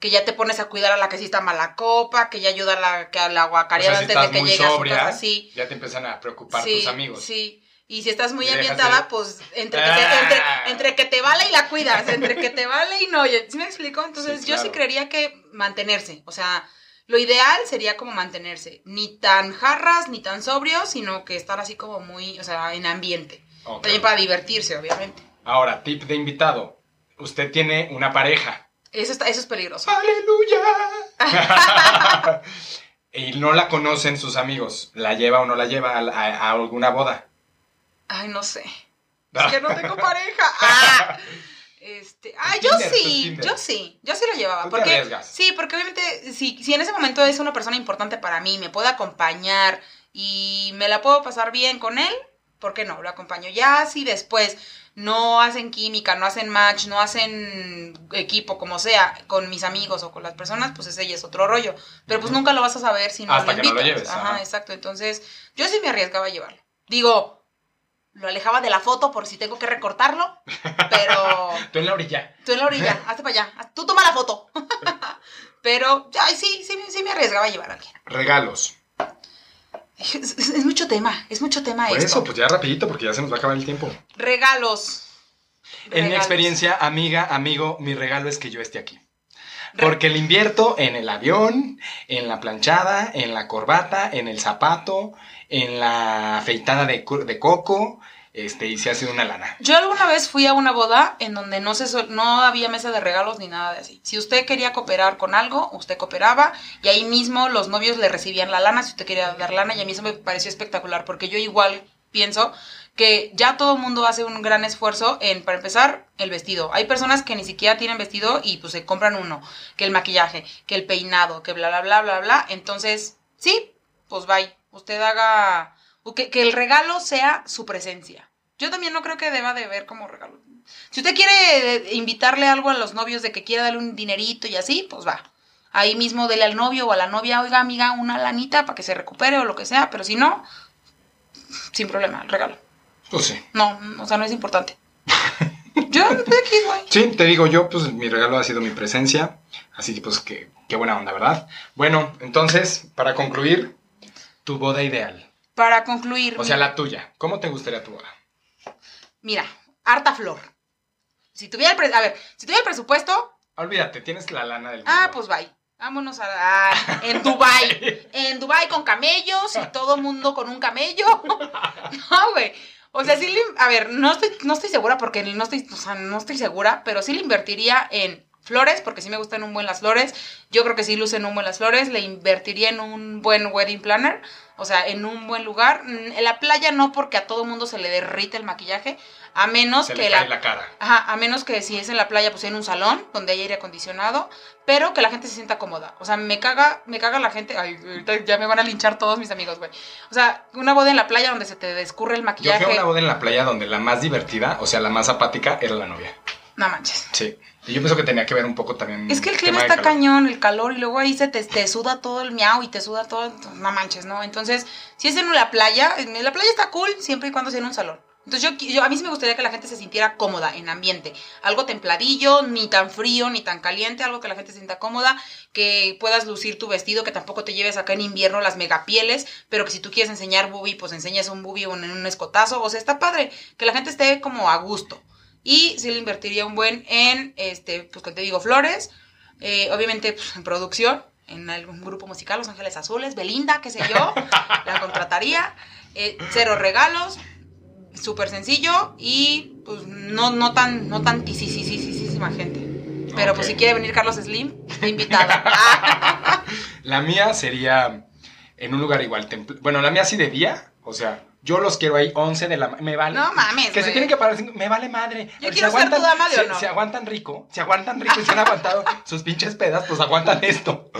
que ya te pones a cuidar a la que sí está mala copa, que ya ayuda a la, que a la O guacareada sea, si antes de que muy llegue a su sobria, casa, sí. ya te empiezan a preocupar sí, tus amigos. Sí. Y si estás muy ambientada, de- pues entre que, te, Ah. entre, entre que te vale y la cuidas, entre que te vale y no. ¿Sí me explico? Entonces Sí, yo sí creería que mantenerse. O sea, lo ideal sería como mantenerse. Ni tan jarras, ni tan sobrios, sino que estar así como muy, o sea, en ambiente. También para divertirse, obviamente. Ahora, tip de invitado. Usted tiene una pareja. Eso, está, eso es peligroso. ¡Aleluya! [laughs] [laughs] y no la conocen sus amigos. ¿La lleva o no la lleva a, a- a alguna boda? Ay, no sé. [laughs] Es que no tengo pareja. Ah, este, ah, yo Tinder, sí, yo sí, yo sí lo llevaba. Tú te porque, arriesgas. sí, porque obviamente, si, si en ese momento es una persona importante para mí, me puede acompañar y me la puedo pasar bien con él, ¿por qué no? Lo acompaño. Ya si después no hacen química, no hacen match, no hacen equipo, como sea, con mis amigos o con las personas, pues ese ya es otro rollo. Pero pues nunca lo vas a saber si no Hasta lo que no lo invitas. lleves, Ajá, ajá. exacto. Entonces, yo sí me arriesgaba a llevarlo. Digo, lo alejaba de la foto por si tengo que recortarlo, pero [laughs] Tú en la orilla. tú en la orilla, hazte para allá, tú toma la foto. [laughs] pero, ay, sí, sí, sí me arriesgaba a llevar a alguien. Regalos. Es, es- es mucho tema, es mucho tema Por esto. eso, pues ya rapidito, porque ya se nos va a acabar el tiempo. Regalos. En mi experiencia, amiga, amigo, mi regalo es que yo esté aquí. Porque le invierto en el avión, en la planchada, en la corbata, en el zapato, en la afeitada de, de coco, este, y se hace una lana. Yo alguna vez fui a una boda en donde no se no había mesa de regalos ni nada de así. Si usted quería cooperar con algo, usted cooperaba y ahí mismo los novios le recibían la lana si usted quería dar lana y a mí eso me pareció espectacular porque yo igual pienso que ya todo el mundo hace un gran esfuerzo en, para empezar, el vestido. Hay personas que ni siquiera tienen vestido y pues se compran uno, que el maquillaje, que el peinado, que bla, bla, bla, bla, bla. Entonces, sí, pues bye. Usted haga, que, que el regalo sea su presencia. Yo también no creo que deba de ver como regalo. Si usted quiere eh, invitarle algo a los novios de que quiera darle un dinerito y así, pues va. Ahí mismo dele al novio o a la novia, oiga amiga, una lanita para que se recupere o lo que sea, pero si no, sin problema, el regalo. Pues sí. No, o sea, no es importante. Yo de aquí, güey. Sí, te digo yo, pues mi regalo ha sido mi presencia. Así que, pues, qué, qué buena onda, ¿verdad? Bueno, entonces, para concluir, tu boda ideal. Para concluir, O sea, mi- la tuya. ¿Cómo te gustaría tu boda? mira, harta flor. Si tuviera el pre- a ver, si tuviera el presupuesto, Olvídate, tienes la lana del ah, mundo. pues bye. Vámonos a, a- en Dubai, [laughs] en Dubai con camellos y todo mundo con un camello. [laughs] No, güey. O sea, sí le, a ver, no estoy, no estoy segura porque no estoy, o sea, no estoy segura, pero sí le invertiría en flores, porque sí me gustan un buen las flores. Yo creo que sí lucen un buen las flores. Le invertiría en un buen wedding planner, o sea, en un buen lugar. Mm, En la playa no, porque a todo mundo se le derrite el maquillaje, a menos Se que le la, cae la cara. Ajá, a menos que si es en la playa, pues en un salón donde hay aire acondicionado, pero que la gente se sienta cómoda. O sea, me caga, me caga la gente. Ay, ahorita ya me van a linchar todos mis amigos, güey. O sea, una boda en la playa donde se te descurre el Yo maquillaje. fui a una boda en la playa donde la más divertida, o sea, la más apática, era la novia. No manches. Sí. Y yo pienso que tenía que ver un poco también. Es que el clima está cañón, el calor, y luego ahí se te, te suda todo el miau y te suda todo. No manches, ¿no? Entonces, si es en la playa, en la playa está cool siempre y cuando sea en un salón. Entonces, yo, yo- a mí sí me gustaría que la gente se sintiera cómoda en ambiente. Algo templadillo, ni tan frío, ni tan caliente, algo que la gente se sienta cómoda, que puedas lucir tu vestido, que tampoco te lleves acá en invierno las megapieles, pero que si tú quieres enseñar bubi, pues enseñas un bubi o en un escotazo. O sea, está padre, que la gente esté como a gusto. Y sí le invertiría un buen en, este, pues que te digo, flores, eh, obviamente pues, en producción, en algún grupo musical, Los Ángeles Azules, Belinda, qué sé yo, la contrataría, eh, cero regalos, súper sencillo y pues no, no tan, no tan gente. Pero pues si quiere venir Carlos Slim, está invitado. [laughs] La mía sería en un lugar igual. Bueno, la mía sí de día. O sea, yo los quiero ahí 11 de la Me vale. No mames, Que se tienen que parar. Me vale madre. Yo Si quiero ser tu dama de si, honor. si aguantan rico, si aguantan rico y se han aguantado [laughs] sus pinches pedas, pues aguantan esto.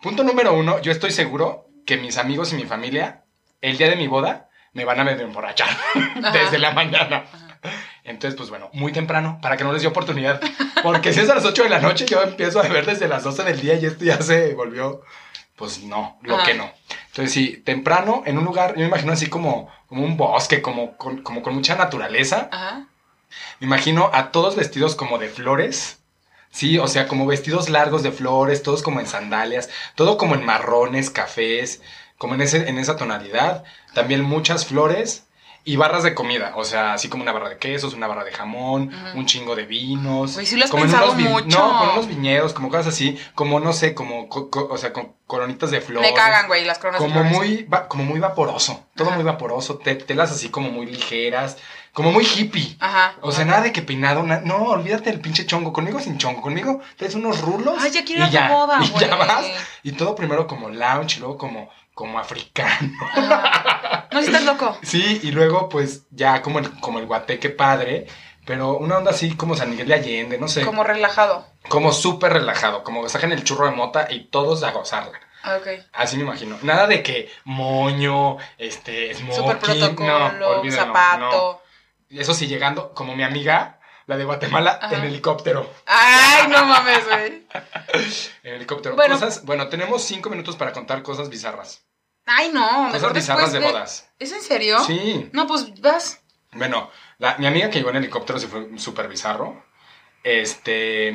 Punto número uno. Yo estoy seguro que mis amigos y mi familia, el día de mi boda, me van a medio emborrachar [laughs] desde la mañana. Entonces, pues bueno, muy temprano, para que no les dé oportunidad. Porque si es a las 8 de la noche, yo empiezo a beber desde las 12 del día y esto ya se volvió, pues no, lo Ajá. que no. Entonces, sí, temprano, en un lugar, yo me imagino así como, como un bosque, como con, como con mucha naturaleza. Ajá. Me imagino a todos vestidos como de flores. Sí, o sea, como vestidos largos de flores, todos como en sandalias, todo como en marrones, cafés, como en, ese, en esa tonalidad. También muchas flores y barras de comida, o sea, así como una barra de quesos, una barra de jamón, un chingo de vinos. Güey, sí lo has como pensado unos vi- mucho. No, con unos viñedos, como cosas así, como no sé, como, co- co- o sea, con coronitas de flores. Me cagan, güey, las coronas de Como flores. muy, va- como muy vaporoso, todo Ajá. muy vaporoso, te- telas así como muy ligeras, como muy hippie. Ajá. O sea, nada de que peinado, na- no, olvídate del pinche chongo. Conmigo sin chongo, conmigo traes unos rulos. Ay, ya quiero y ir a tu boda, y ya vas. Y todo primero como lounge y luego como, como africano. [laughs] No, si estás loco. Sí, y luego pues ya como el, como el guateque padre, pero una onda así como San Miguel de Allende, no sé. Como, Como relajado. súper relajado, como que sacan el churro de mota y todos a gozarla. Ok. Así me imagino. Nada de que moño, este, smoking. Super protocolo, no, olvídenlo, zapato. no. Eso sí, llegando, como mi amiga, la de Guatemala, Ajá. en helicóptero. Ay, no mames, güey. [laughs] En helicóptero. Bueno. Cosas, bueno, tenemos cinco minutos para contar cosas bizarras. Ay, no. Cosas bizarras de bodas. ¿Es en serio? Sí. No, pues vas. Bueno, la- mi amiga que llegó en helicóptero se fue súper bizarro. Este.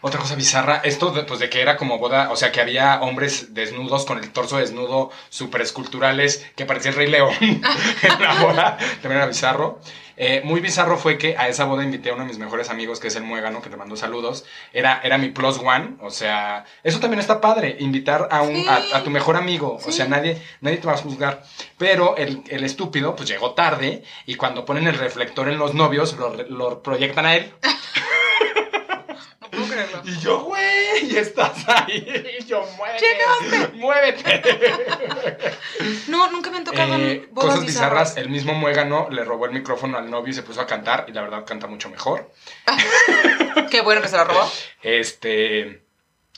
Otra cosa bizarra, esto de, pues de que era como boda, o sea que había hombres desnudos con el torso desnudo, súper esculturales, que parecía el Rey León [laughs] en la boda, también era bizarro. Eh, muy bizarro fue que a esa boda invité a uno de mis mejores amigos, que es el Muégano, que te mando saludos. Era, era mi plus one, o sea, eso también está padre, invitar a, un, Sí. a, a tu mejor amigo, o sea, nadie, nadie te va a juzgar. Pero el, el estúpido, pues llegó tarde y cuando ponen el reflector en los novios, lo, lo proyectan a él. [laughs] Y yo, güey, estás ahí. Y yo, muévete. Muévete. No, nunca me han tocado Eh, bodas cosas bizarras. bizarras. El mismo muégano le robó el micrófono al novio y se puso a cantar. Y la verdad canta mucho mejor. Qué bueno que se lo robó. Este.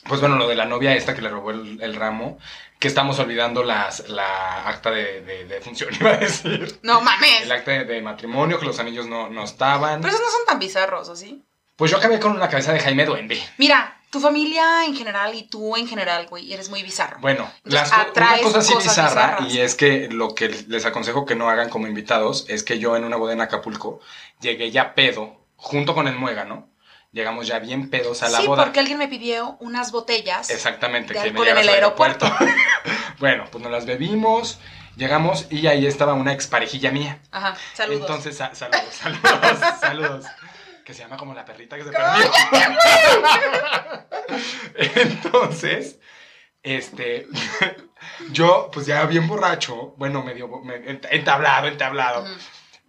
Pues bueno, lo de la novia esta que le robó el, el ramo. Que estamos olvidando las, la acta de, de, de función, [laughs] iba a decir. No mames. El acta de, de matrimonio, que los anillos no, no estaban. Pero esos no son tan bizarros, ¿o sí? Pues yo acabé con la cabeza de Jaime Duende. Mira, tu familia en general y tú en general, güey, eres muy bizarro. Bueno, Entonces, las, una cosa así bizarra, bizarras. y es que lo que les aconsejo que no hagan como invitados es que yo en una boda en Acapulco llegué ya pedo, junto con el muégano, llegamos ya bien pedos a la sí, boda. porque alguien me pidió unas botellas. Exactamente, de que me en el aeropuerto. [laughs] bueno, pues nos las bebimos, llegamos y ahí estaba una exparejilla mía. Ajá, saludos. Entonces, sa- saludos, saludos, [laughs] saludos. Que se llama como la perrita que se perdió. [laughs] Entonces, este, [laughs] yo, pues ya bien borracho, bueno, medio me- ent- entablado, entablado.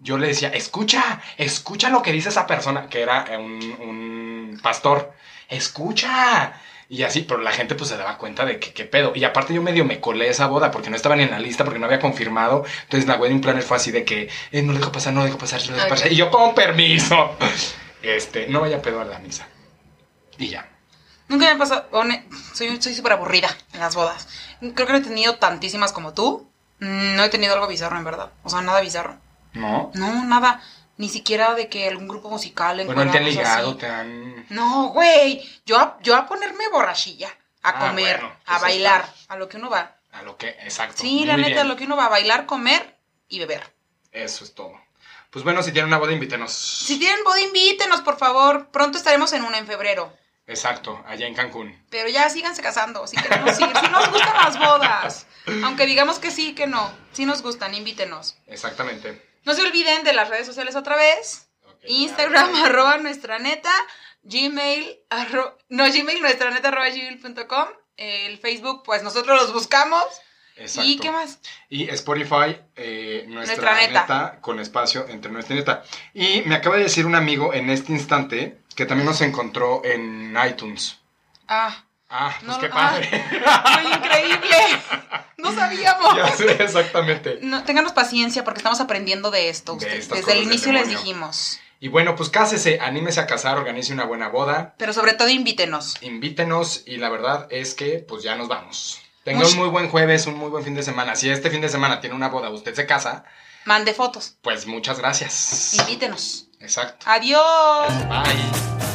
Yo le decía, escucha, escucha lo que dice esa persona, que era eh, un, un pastor. Escucha. Y así, pero la gente pues se daba cuenta de que qué pedo. Y aparte yo medio me colé esa boda porque no estaba ni en la lista, porque no había confirmado. Entonces la wedding planner fue así de que eh, no lo dejo pasar, no lo dejo pasar, no lo dejo pasar. Y yo con permiso. Este, no vaya pedo a la misa. Y ya. Nunca me ha pasado. Soy soy súper aburrida en las bodas. Creo que no he tenido tantísimas como tú. Mm, No he tenido algo bizarro, en verdad. O sea, nada bizarro. ¿No? No, nada. Ni siquiera de que algún grupo musical. Bueno, te han ligado, así. te han... No, güey. Yo, a- yo a ponerme borrachilla. A Ah, comer. bueno, a bailar. está. A lo que uno va. A lo que, exacto. Sí, la neta, bien. a lo que uno va a bailar, comer y beber. Eso es todo. Pues bueno, si tienen una boda, invítenos. Si tienen boda, invítenos, por favor. Pronto estaremos en una en febrero. Exacto, allá en Cancún. Pero ya síganse casando, si queremos ir. Si nos gustan las bodas. Aunque digamos que sí, que no. Si nos gustan, invítenos. Exactamente. No se olviden de las redes sociales otra vez. Instagram, [laughs] arroba nuestra neta. Gmail, arro- no, Gmail, nuestra neta, arroba gmail.com. El Facebook, pues nosotros los buscamos. Exacto. ¿Y qué más? Y Spotify, eh, nuestra, Nuestra neta. neta. con espacio entre nuestra neta. Y me acaba de decir un amigo en este instante que también nos encontró en iTunes. Ah, Ah, pues No, qué ah. padre. ¡Fue increíble! [laughs] ¡No sabíamos! ya sé, exactamente. No, ténganos paciencia porque estamos aprendiendo de esto. De Desde el inicio les dijimos. Y bueno, pues cásese, anímese a casar, organice una buena boda, Pero sobre todo invítenos. invítenos y la verdad es que pues ya nos vamos. Tenga un muy buen jueves, un muy buen fin de semana. Si este fin de semana tiene una boda, usted se casa, Mande fotos. pues muchas gracias. Invítenos. Exacto. Adiós. Bye.